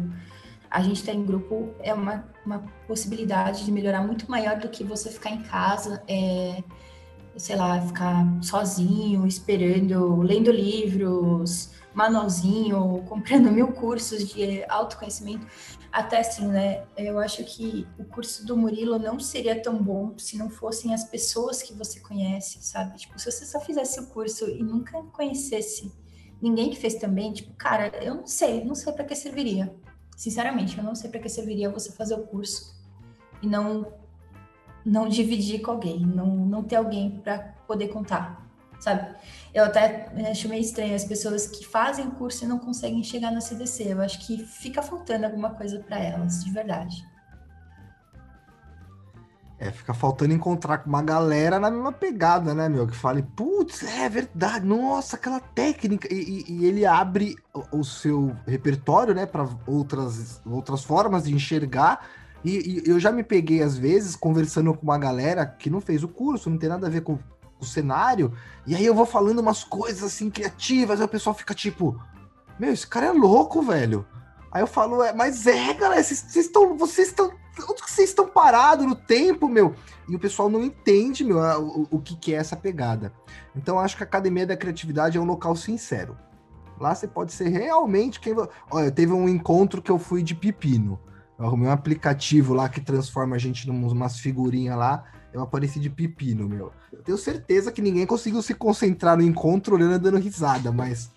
a gente estar tá em grupo é uma, uma possibilidade de melhorar muito maior do que você ficar em casa, é, sei lá, ficar sozinho, esperando, lendo livros, manualzinho, comprando mil cursos de autoconhecimento. Até assim, né? Eu acho que o curso do Murilo não seria tão bom se não fossem as pessoas que você conhece, sabe? Tipo, se você só fizesse o curso e nunca conhecesse ninguém que fez também, tipo, cara, eu não sei, não sei para que serviria. Sinceramente, eu não sei para que serviria você fazer o curso e não não dividir com alguém, não, não ter alguém para poder contar sabe? Eu até acho meio estranho as pessoas que fazem curso e não conseguem chegar na CDC. Eu acho que fica faltando alguma coisa para elas, de verdade. É, fica faltando encontrar com uma galera na mesma pegada, né, meu? Que fale, putz, é verdade, nossa, aquela técnica. E, e, e ele abre o, o, seu repertório, né, para outras, outras formas de enxergar. E, e, eu já me peguei, às vezes, conversando com uma galera que não fez o curso, não tem nada a ver com o cenário, e aí eu vou falando umas coisas assim criativas, aí o pessoal fica tipo, meu, esse cara é louco, velho. Aí eu falo, é, mas é, galera, vocês estão, vocês estão, vocês estão parados no tempo, meu? E o pessoal não entende, meu, o, o que, que é essa pegada. Então acho que a Academia da Criatividade é um local sincero. Lá você pode ser realmente quem. Olha, teve um encontro que eu fui de pepino. Eu arrumei um aplicativo lá que transforma a gente em umas figurinhas lá eu apareci de pepino, meu. Eu tenho certeza que ninguém conseguiu se concentrar no encontro olhando dando risada, mas.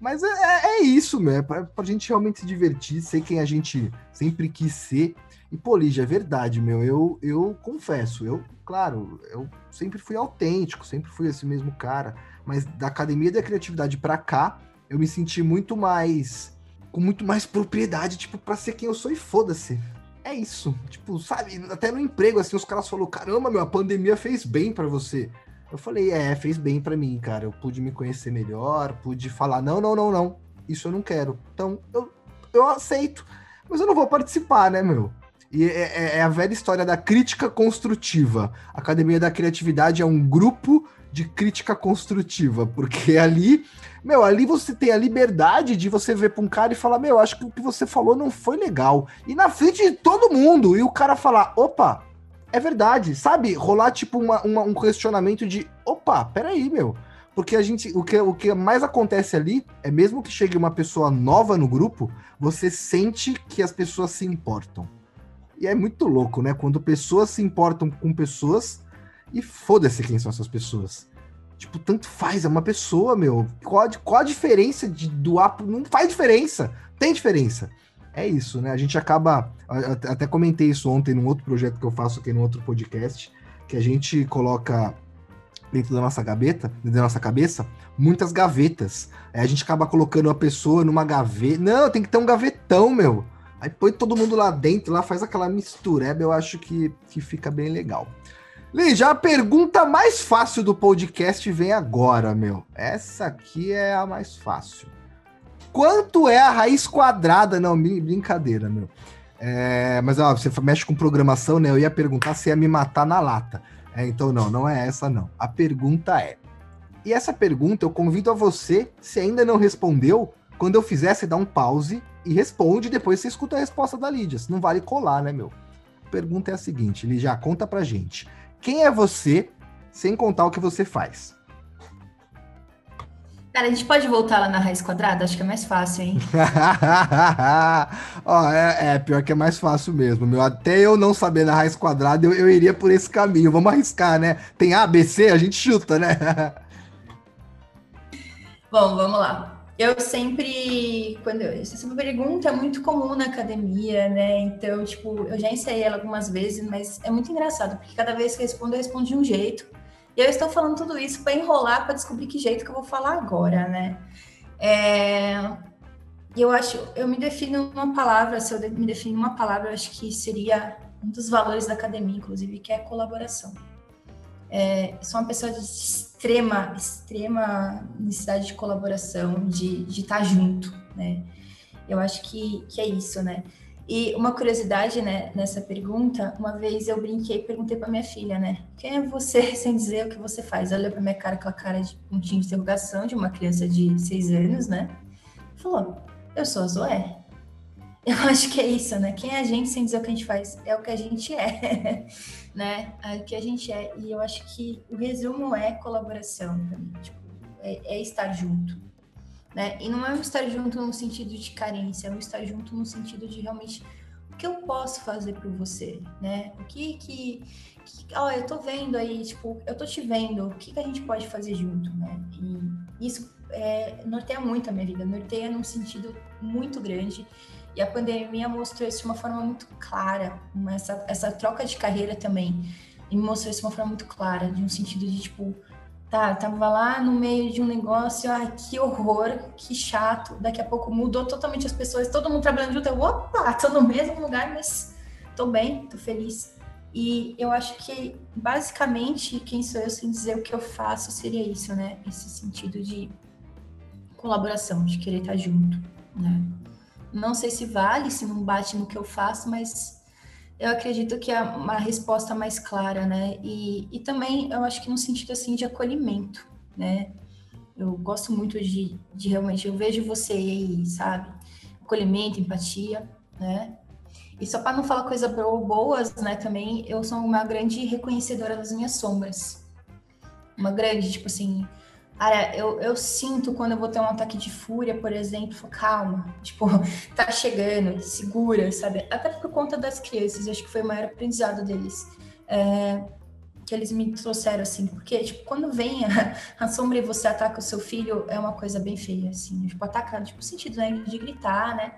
Mas é, é, é isso, meu. É pra, pra gente realmente se divertir, ser quem a gente sempre quis ser. E, pô, Lígia, é verdade, meu. Eu, eu confesso, eu, claro, eu sempre fui autêntico, sempre fui esse mesmo cara. Mas da academia da criatividade pra cá, eu me senti muito mais. com muito mais propriedade, tipo, pra ser quem eu sou e foda-se é isso. Tipo, sabe, até no emprego, assim, os caras falaram, caramba, meu, a pandemia fez bem para você. Eu falei, é, fez bem para mim, cara. Eu pude me conhecer melhor, pude falar, não, não, não, não, isso eu não quero. Então, eu, eu aceito, mas eu não vou participar, né, meu? E é, é, é a velha história da crítica construtiva. A Academia da Criatividade é um grupo de crítica construtiva, porque ali meu, ali você tem a liberdade de você ver pra um cara e falar, meu, acho que o que você falou não foi legal. E na frente de todo mundo, e o cara falar, opa, é verdade, sabe? Rolar tipo uma, uma, um questionamento de, opa, peraí, meu. Porque a gente, o que, o que mais acontece ali é mesmo que chegue uma pessoa nova no grupo, você sente que as pessoas se importam. E é muito louco, né? Quando pessoas se importam com pessoas e foda-se quem são essas pessoas. Tipo, tanto faz, é uma pessoa, meu. Qual qual a diferença de doar? Não faz diferença. Tem diferença. É isso, né? A gente acaba. Até comentei isso ontem num outro projeto que eu faço aqui no outro podcast, que a gente coloca dentro da nossa gaveta, dentro da nossa cabeça, muitas gavetas. Aí a gente acaba colocando a pessoa numa gaveta. Não, tem que ter um gavetão, meu. Aí põe todo mundo lá dentro, lá faz aquela mistureba, eu acho que, que fica bem legal. Lígia, a pergunta mais fácil do podcast vem agora, meu. Essa aqui é a mais fácil. Quanto é a raiz quadrada? Não, brincadeira, meu. É, mas ó, você mexe com programação, né? Eu ia perguntar se ia me matar na lata. É, então não, não é essa não. A pergunta é. E essa pergunta eu convido a você, se ainda não respondeu, quando eu fizer, você dá um pause e responde, depois você escuta a resposta da Lídia. Não vale colar, né, meu? A pergunta é a seguinte, Lídia, conta pra gente. Quem é você sem contar o que você faz? Cara, a gente pode voltar lá na raiz quadrada? Acho que é mais fácil, hein? Ó, é, é, pior que é mais fácil mesmo, meu. Até eu não saber na raiz quadrada, eu, eu iria por esse caminho. Vamos arriscar, né? Tem A, B, C, a gente chuta, né? Bom, vamos lá. Eu sempre, quando eu, essa pergunta é muito comum na academia, né? Então, tipo, eu já ensaiei ela algumas vezes, mas é muito engraçado, porque cada vez que eu respondo, eu respondo de um jeito. E eu estou falando tudo isso para enrolar, para descobrir que jeito que eu vou falar agora, né? É... Eu acho, eu me defino uma palavra, se eu me defino uma palavra, eu acho que seria um dos valores da academia, inclusive, que é colaboração. É, sou uma pessoa de extrema, extrema necessidade de colaboração, de, de estar junto, né? Eu acho que, que é isso, né? E uma curiosidade, né, nessa pergunta, uma vez eu brinquei e perguntei para minha filha, né, quem é você sem dizer o que você faz? Ela olhou para minha cara com a cara de pontinho de interrogação de uma criança de seis anos, né? Falou, eu sou a Zoé. Eu acho que é isso, né? Quem é a gente sem dizer o que a gente faz? É o que a gente é, né? O que a gente é. E eu acho que o resumo é colaboração. Tipo, é, é estar junto né? E não é um estar junto no sentido de carência, é um estar junto no sentido de realmente o que eu posso fazer por você, né? O que que, que ó, eu tô vendo aí, tipo, eu tô te vendo, o que que a gente pode fazer junto, né? E isso é, norteia muito a minha vida, norteia num sentido muito grande. E a pandemia mostrou isso de uma forma muito clara, uma, essa, essa troca de carreira também, e mostrou isso de uma forma muito clara, de um sentido de, tipo, Tá, tava lá no meio de um negócio, ai, que horror, que chato. Daqui a pouco mudou totalmente as pessoas, todo mundo trabalhando junto. Eu, opa, tô no mesmo lugar, mas tô bem, tô feliz. E eu acho que, basicamente, quem sou eu sem dizer o que eu faço seria isso, né? Esse sentido de colaboração, de querer estar junto, né? Não sei se vale, se não bate no que eu faço, mas eu acredito que é uma resposta mais clara, né? E, e também eu acho que no sentido assim de acolhimento, né? Eu gosto muito de, de realmente, eu vejo você aí, sabe? Acolhimento, empatia, né? E só para não falar coisas boas, né, também, eu sou uma grande reconhecedora das minhas sombras. Uma grande, tipo assim, Cara, eu, eu sinto quando eu vou ter um ataque de fúria, por exemplo, calma, tipo, tá chegando, segura, sabe? Até por conta das crianças, acho que foi o maior aprendizado deles. É, que eles me trouxeram, assim, porque, tipo, quando vem a, a, sombra e você ataca o seu filho, é uma coisa bem feia, assim, tipo, atacar, tipo, sentido, né, de gritar, né?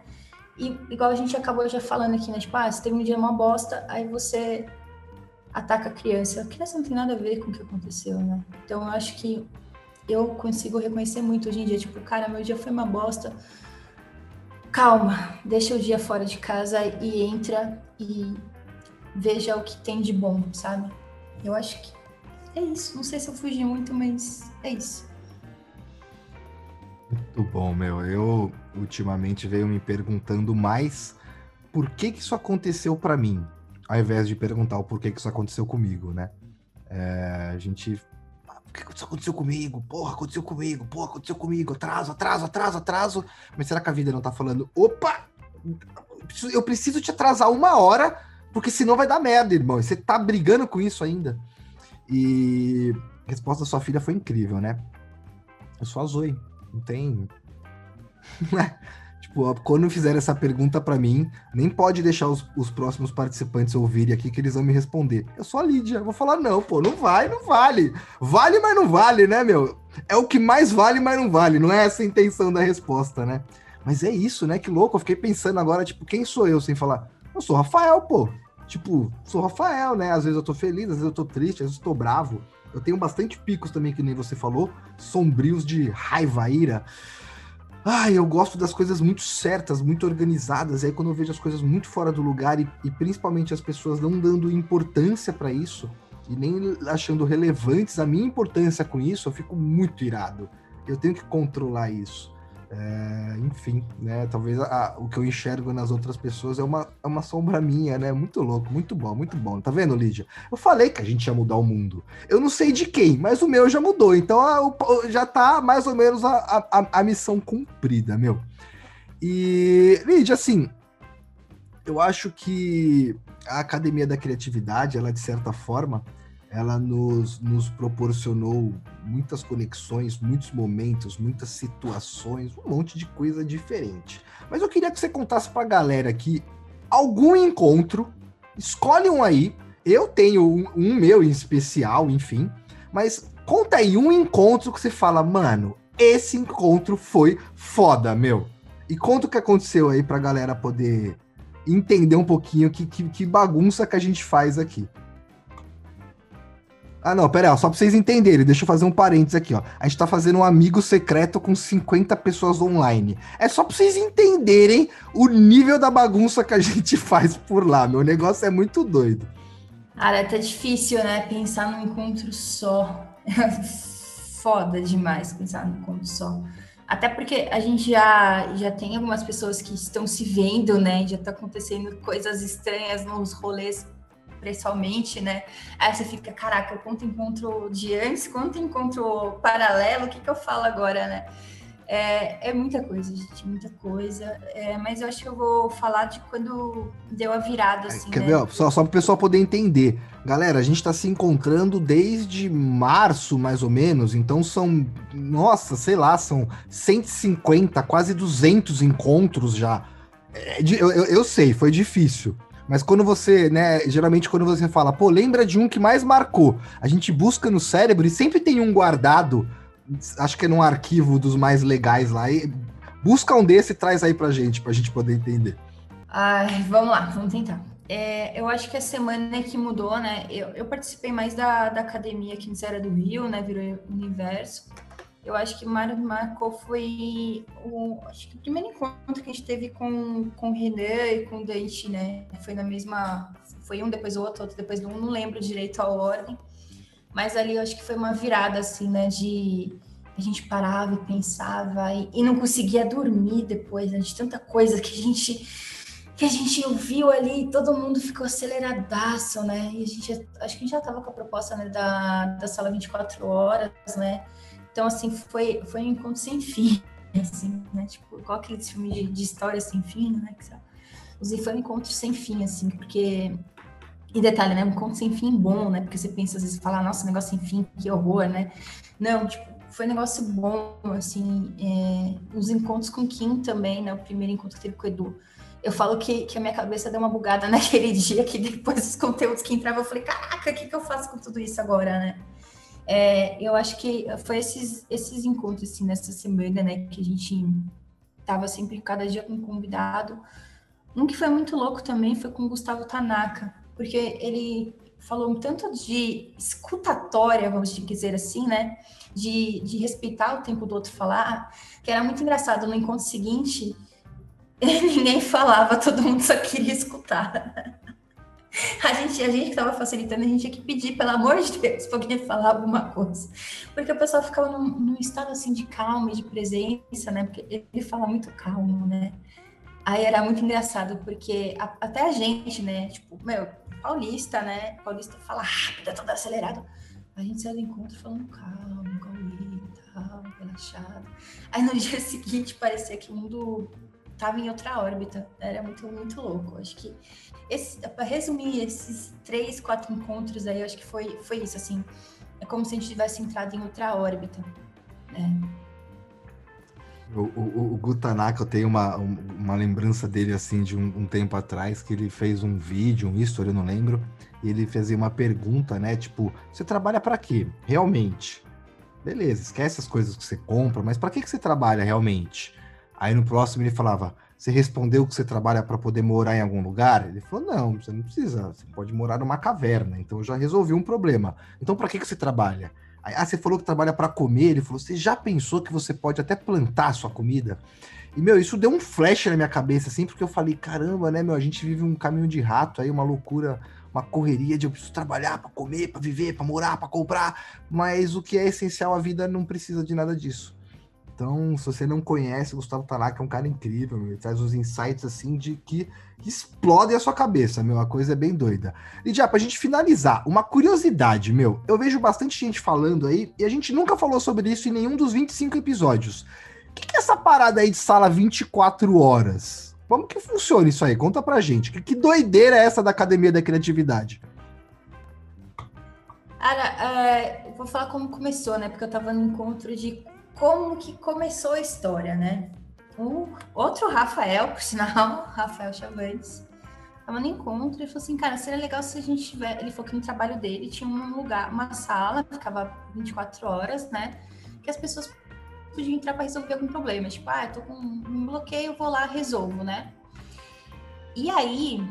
E igual a gente acabou já falando aqui, né, tipo, ah, você teve um dia uma bosta, aí você ataca a criança. A criança não tem nada a ver com o que aconteceu, né? Então, eu acho que eu consigo reconhecer muito hoje em dia, tipo, cara, meu dia foi uma bosta. Calma, deixa o dia fora de casa e entra e veja o que tem de bom, sabe? Eu acho que é isso. Não sei se eu fugi muito, mas é isso. Muito bom, meu. Eu ultimamente venho me perguntando mais por que que isso aconteceu para mim, ao invés de perguntar o porquê que isso aconteceu comigo, né? É, a gente o que isso aconteceu comigo? Porra, aconteceu comigo, porra, aconteceu comigo, atraso, atraso, atraso, atraso. Mas será que a vida não tá falando, opa, eu preciso te atrasar uma hora, porque senão vai dar merda, irmão. E você tá brigando com isso ainda. E a resposta da sua filha foi incrível, né? Eu sou a Zoe, não tem. Tipo, quando fizer essa pergunta para mim, nem pode deixar os, os, próximos participantes ouvirem aqui que eles vão me responder. Eu sou a Lídia. Eu vou falar, não, pô, não vai, não vale. Vale, mas não vale, né, meu? É o que mais vale, mas não vale. Não é essa a intenção da resposta, né? Mas é isso, né? Que louco. Eu fiquei pensando agora, tipo, quem sou eu sem falar? Eu sou Rafael, pô. Tipo, sou Rafael, né? Às vezes eu tô feliz, às vezes eu tô triste, às vezes eu tô bravo. Eu tenho bastante picos também, que nem você falou, sombrios de raiva, ira. Ai, eu gosto das coisas muito certas, muito organizadas. E aí, quando eu vejo as coisas muito fora do lugar e, e principalmente as pessoas não dando importância para isso, e nem achando relevantes a minha importância com isso, eu fico muito irado. Eu tenho que controlar isso. É, enfim, né? Talvez a, o que eu enxergo nas outras pessoas é uma, é uma sombra minha, né? Muito louco, muito bom, muito bom. Tá vendo, Lídia? Eu falei que a gente ia mudar o mundo. Eu não sei de quem, mas o meu já mudou. Então a, já tá mais ou menos a, a, a missão cumprida, meu. E, Lídia, assim, eu acho que a Academia da Criatividade, ela de certa forma, ela nos, nos proporcionou muitas conexões, muitos momentos, muitas situações, um monte de coisa diferente. Mas eu queria que você contasse para a galera aqui algum encontro, escolhe um aí. Eu tenho um, um meu em especial, enfim, mas conta aí um encontro que você fala, mano, esse encontro foi foda, meu. E conta o que aconteceu aí pra galera poder entender um pouquinho que, que, que bagunça que a gente faz aqui. Ah, não, pera aí, só pra vocês entenderem, deixa eu fazer um parênteses aqui, ó. A gente tá fazendo um amigo secreto com 50 pessoas online. É só pra vocês entenderem o nível da bagunça que a gente faz por lá. Meu negócio é muito doido. Cara, tá difícil, né? Pensar num encontro só. Foda demais pensar num encontro só. Até porque a gente já, já tem algumas pessoas que estão se vendo, né? Já tá acontecendo coisas estranhas nos rolês pessoalmente, né? Aí você fica, caraca, quanto encontro de antes, quanto encontro paralelo, o que, que eu falo agora, né? É, é muita coisa, gente, muita coisa. É, mas eu acho que eu vou falar de quando deu a virada, assim. Quer né? ver? Ó, só, só para o pessoal poder entender. Galera, a gente está se encontrando desde março, mais ou menos. Então são, nossa, sei lá, são 150, quase 200 encontros já. É, eu, eu, eu sei, foi difícil. Mas quando você, né, geralmente quando você fala, pô, lembra de um que mais marcou, a gente busca no cérebro e sempre tem um guardado, acho que é num arquivo dos mais legais lá, e busca um desse e traz aí pra gente, pra gente poder entender. Ai, vamos lá, vamos tentar. É, eu acho que a semana que mudou, né? Eu, eu participei mais da, da academia que antes era do Rio, né? Virou Universo eu acho que Mário marcou foi o, acho que o primeiro encontro que a gente teve com, com o Renan e com o Dante, né? Foi na mesma. Foi um depois o outro, outro depois do um, não lembro direito a ordem. Mas ali eu acho que foi uma virada, assim, né? De a gente parava e pensava e, e não conseguia dormir depois, né? De tanta coisa que a gente que a gente ouviu ali, todo mundo ficou aceleradaço, né? E a gente acho que a gente já estava com a proposta né, da, da sala 24 horas, né? Então, assim, foi, foi um encontro sem fim, assim, né? Tipo, igual aqueles filmes de, de história sem fim, né? Que, foi um encontro sem fim, assim, porque... E detalhe, né? Um encontro sem fim bom, né? Porque você pensa, às vezes, falar, nossa, negócio sem fim, que horror, né? Não, tipo, foi um negócio bom, assim, é... os encontros com Kim também, né? O primeiro encontro que teve com o Edu. Eu falo que, que a minha cabeça deu uma bugada naquele dia, que depois dos conteúdos que entravam, eu falei, caraca, o que, que eu faço com tudo isso agora, né? É, eu acho que foi esses, esses encontros, assim, nessa semana, né, que a gente tava sempre cada dia com um convidado. Um que foi muito louco também foi com o Gustavo Tanaka, porque ele falou tanto de escutatória, vamos dizer assim, né, de, de respeitar o tempo do outro falar, que era muito engraçado. No encontro seguinte, ninguém falava, todo mundo só queria escutar. A gente, a gente que estava facilitando, a gente tinha que pedir, pelo amor de Deus, para alguém falar alguma coisa. Porque o pessoal ficava num, num, estado assim de calma e de presença, né? Porque ele fala muito calmo, né? Aí era muito engraçado, porque a, até a gente, né? Tipo, meu, paulista, né? Paulista fala rápido, é todo acelerado. A gente saiu do encontro falando calmo, calmo, tal, relaxado. Aí no dia seguinte parecia que o mundo tava em outra órbita. Era muito, muito louco. Acho que para resumir esses três, quatro encontros aí, acho que foi, foi isso, assim. É como se a gente tivesse entrado em outra órbita. Né? O, o, o Gutanaka, eu tenho uma, uma lembrança dele, assim, de um, um, tempo atrás, que ele fez um vídeo, um history, eu não lembro, e ele fazia uma pergunta, né, tipo, você trabalha para quê? Realmente. Beleza, esquece as coisas que você compra, mas para que, que você trabalha realmente? Aí no próximo ele falava, você respondeu que você trabalha para poder morar em algum lugar? Ele falou: não, você não precisa, você pode morar numa caverna. Então eu já resolvi um problema. Então para que, que você trabalha? Aí, ah, você falou que trabalha para comer. Ele falou: você já pensou que você pode até plantar a sua comida? E, meu, isso deu um flash na minha cabeça, assim, porque eu falei: caramba, né, meu, a gente vive um caminho de rato aí, uma loucura uma correria de eu preciso trabalhar para comer, para viver, para morar, para comprar, mas o que é essencial à vida não precisa de nada disso. Então, se você não conhece, o Gustavo Tanaka é um cara incrível, meu. ele traz uns insights assim de que explodem a sua cabeça, meu, a coisa é bem doida. E já pra gente finalizar, uma curiosidade, meu, eu vejo bastante gente falando aí e a gente nunca falou sobre isso em nenhum dos 25 episódios. O que, que é essa parada aí de sala 24 horas? Como que funciona isso aí? Conta pra gente. Que, que doideira é essa da Academia da Criatividade? Cara, é, vou falar como começou, né? Porque eu tava no encontro de como que começou a história, né? O outro Rafael, por sinal, Rafael Chavantes, tava no encontro e falou assim, cara, seria legal se a gente tiver... Ele falou que no trabalho dele tinha um lugar, uma sala, ficava 24 horas, né? Que as pessoas podiam entrar para resolver algum problema. Tipo, ah, eu tô com um bloqueio, vou lá, resolvo, né? E aí,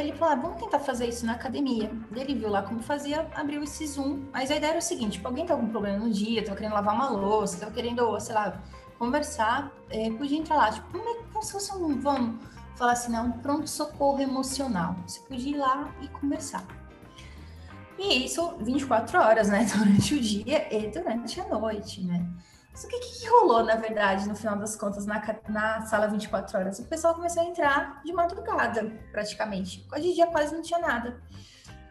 ele falou, ah, vamos tentar fazer isso na academia. Ele viu lá como fazia, abriu esse Zoom. Mas a ideia era o seguinte, tipo, alguém tá com problema no dia, tava querendo lavar uma louça, tava querendo, sei lá, conversar, é, podia entrar lá, tipo, como, é, como se fosse um, vamos falar assim, né, um pronto-socorro emocional. Você podia ir lá e conversar. E isso 24 horas, né, durante o dia e durante a noite, né. Só que o que, que, rolou, na verdade, no final das contas, na, na sala 24 horas? O pessoal começou a entrar de madrugada, praticamente. Em dia quase não tinha nada.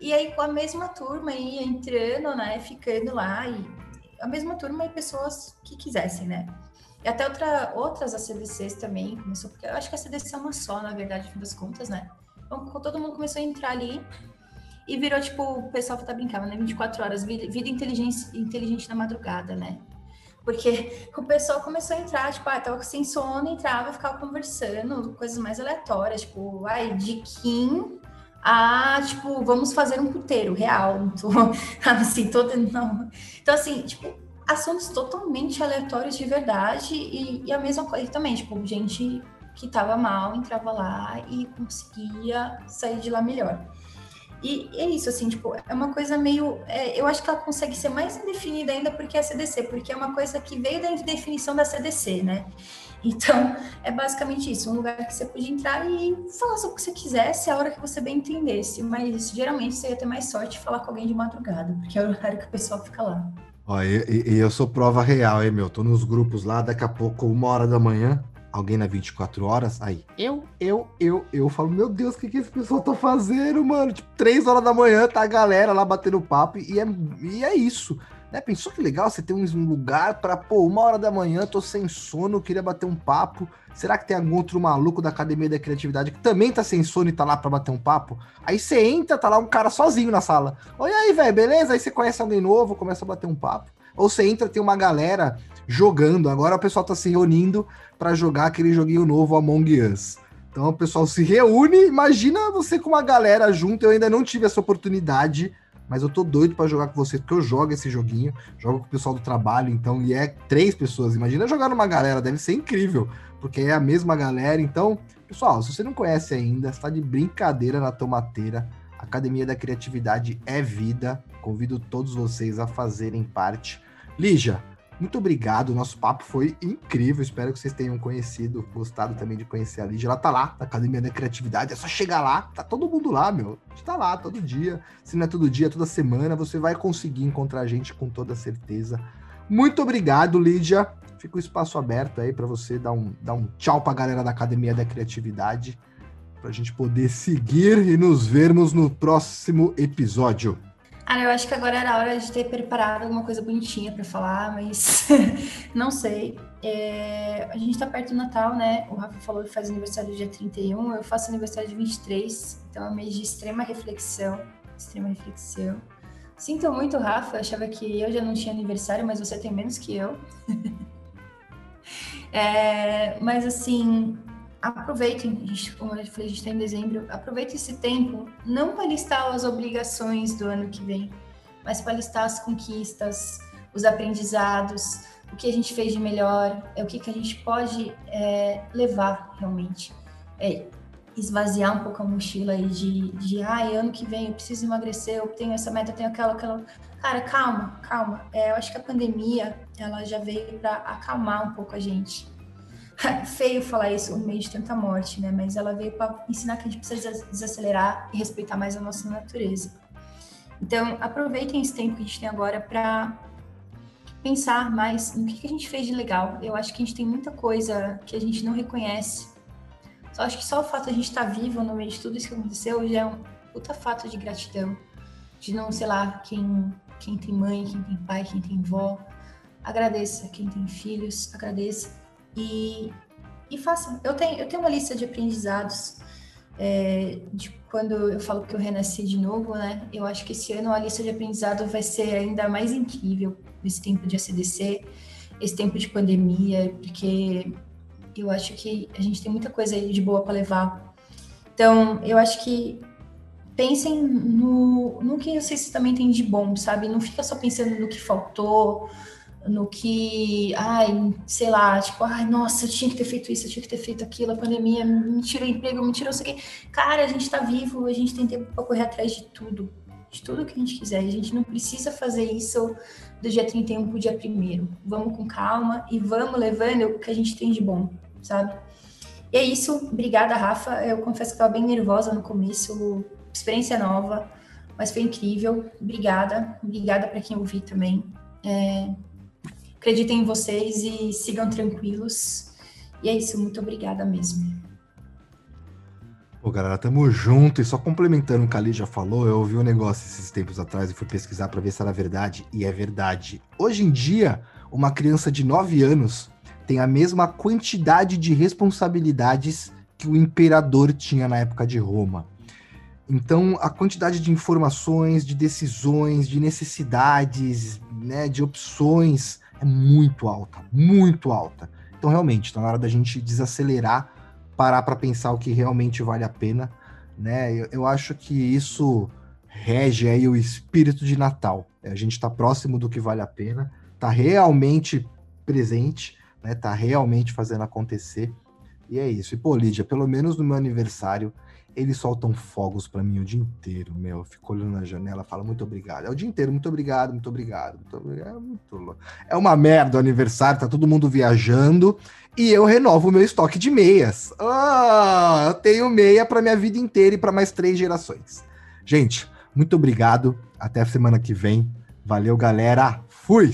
E aí, com a mesma turma ia entrando, né, ficando lá, e a mesma turma e pessoas que quisessem, né. E até outra, outras ACDCs também começou, porque eu acho que a CDC é uma só, na verdade, no fim das contas, né. Então, todo mundo começou a entrar ali e virou, tipo, o pessoal tá brincando, né, 24 horas, vida inteligente, inteligente na madrugada, né. Porque o pessoal começou a entrar, tipo, ah, tava sem sono, entrava e ficava conversando, coisas mais aleatórias, tipo, ai, de Kim a, tipo, vamos fazer um puteiro real. Então, assim, todo, não. Então, assim, tipo, assuntos totalmente aleatórios de verdade e, e a mesma coisa também, tipo, gente que tava mal entrava lá e conseguia sair de lá melhor. E é isso, assim, tipo, é uma coisa meio. É, eu acho que ela consegue ser mais indefinida ainda porque é a CDC, porque é uma coisa que veio da definição da CDC, né? Então, é basicamente isso, um lugar que você podia entrar e falar sobre o que você quisesse, a hora que você bem entendesse. Mas geralmente você ia ter mais sorte de falar com alguém de madrugada, porque é o horário que o pessoal fica lá. Ó, e, e eu sou prova real, hein, meu? Tô nos grupos lá, daqui a pouco, uma hora da manhã, alguém na 24 horas, aí, eu, eu, eu, eu falo, meu Deus, o que, que esse pessoal tá fazendo, mano? Tipo, 3 horas da manhã, tá a galera lá batendo papo, e é, e é isso. Né? Pensou que legal você ter um lugar para pô, uma hora da manhã, tô sem sono, queria bater um papo. Será que tem algum outro maluco da Academia da Criatividade que também tá sem sono e tá lá para bater um papo? Aí você entra, tá lá um cara sozinho na sala. Oi aí, velho, beleza? Aí você conhece alguém novo, começa a bater um papo. Ou você entra, tem uma galera jogando. Agora o pessoal tá se reunindo para jogar aquele joguinho novo Among Us. Então o pessoal se reúne, imagina você com uma galera junto. Eu ainda não tive essa oportunidade, mas eu tô doido para jogar com você, porque eu jogo esse joguinho, jogo com o pessoal do trabalho, então, e é três pessoas. Imagina jogar numa galera, deve ser incrível, porque é a mesma galera. Então, pessoal, se você não conhece ainda, está de brincadeira na tomateira. Academia da Criatividade é vida. Convido todos vocês a fazerem parte. Lígia, muito obrigado, nosso papo foi incrível. Espero que vocês tenham conhecido, gostado também de conhecer a Lígia. Ela tá lá, na Academia da Criatividade. É só chegar lá, tá todo mundo lá, meu. A gente tá lá todo dia. Se não é todo dia, toda semana, você vai conseguir encontrar a gente com toda certeza. Muito obrigado, Lídia. Fica o espaço aberto aí para você dar um, dar um tchau pra galera da Academia da Criatividade, pra gente poder seguir e nos vermos no próximo episódio. Ah, eu acho que agora era a hora de ter preparado alguma coisa bonitinha para falar, mas não sei. É, a gente tá perto do Natal, né? O Rafa falou que faz aniversário dia 31, eu faço aniversário de 23, então é um mês de extrema reflexão. Extrema reflexão. Sinto muito, Rafa, achava que eu já não tinha aniversário, mas você tem menos que eu. é, mas assim, aproveitem, a gente, como eu falei, a gente está em dezembro, aproveitem esse tempo, não para listar as obrigações do ano que vem, mas para listar as conquistas, os aprendizados, o que a gente fez de melhor, é o que, que a gente pode é, levar realmente. É, esvaziar um pouco a mochila aí de, de ah, ano que vem eu preciso emagrecer, eu tenho essa meta, eu tenho aquela, aquela. Cara, calma, calma. É, eu acho que a pandemia ela já veio para acalmar um pouco a gente feio falar isso no meio de tanta morte, né? Mas ela veio para ensinar que a gente precisa desacelerar e respeitar mais a nossa natureza. Então, aproveitem esse tempo que a gente tem agora para pensar mais no que, que a gente fez de legal. Eu acho que a gente tem muita coisa que a gente não reconhece. Só acho que só o fato de a gente estar tá vivo no meio de tudo isso que aconteceu já é um puta fato de gratidão. De não, sei lá, quem, quem tem mãe, quem tem pai, quem tem vó. Agradeça. Quem tem filhos, agradeça. E, e. Eu tenho, eu tenho uma lista de aprendizados é, de quando eu falo que eu renasci de novo, né? Eu acho que esse ano a lista de aprendizado vai ser ainda mais incrível esse tempo de ACDC, esse tempo de pandemia, porque eu acho que a gente tem muita coisa aí de boa para levar. Então, eu acho que pensem no, no que vocês também têm de bom, sabe? Não fica só pensando no que faltou, no que, ai, sei lá, tipo, ai, nossa, eu tinha que ter feito isso, eu tinha que ter feito aquilo, a pandemia me tirou emprego, me tirou isso aqui. Cara, a gente tá vivo, a gente tem tempo para correr atrás de tudo, de tudo que a gente quiser. A gente não precisa fazer isso do dia 31 pro dia 1 Vamos com calma e vamos levando o que a gente tem de bom, sabe? E é isso, obrigada, Rafa. Eu confesso que estava bem nervosa no começo, experiência nova, mas foi incrível. Obrigada, obrigada para quem ouviu também. É, acreditem em vocês e sigam tranquilos. E é isso, muito obrigada mesmo. Pô, galera, tamo junto. E só complementando o que a Lídia falou, eu ouvi um negócio esses tempos atrás e fui pesquisar para ver se era verdade. E é verdade. Hoje em dia, uma criança de 9 anos tem a mesma quantidade de responsabilidades que o imperador tinha na época de Roma. Então, a quantidade de informações, de decisões, de necessidades, né, de opções é muito alta, muito alta. Então, realmente, está na hora da gente desacelerar, parar para pensar o que realmente vale a pena, né? Eu, eu acho que isso rege aí o espírito de Natal. A gente está próximo do que vale a pena, está realmente presente, né? Tá realmente fazendo acontecer. E é isso. E, pô, Lídia, pelo menos no meu aniversário, eles soltam fogos para mim o dia inteiro, meu. Eu fico olhando na janela, fala muito obrigado. É o dia inteiro, muito obrigado, muito obrigado. Muito obrigado. É, muito... é uma merda o aniversário, tá todo mundo viajando e eu renovo o meu estoque de meias. Ah, eu tenho meia para minha vida inteira e para mais três gerações. Gente, muito obrigado. Até a semana que vem. Valeu, galera. Fui!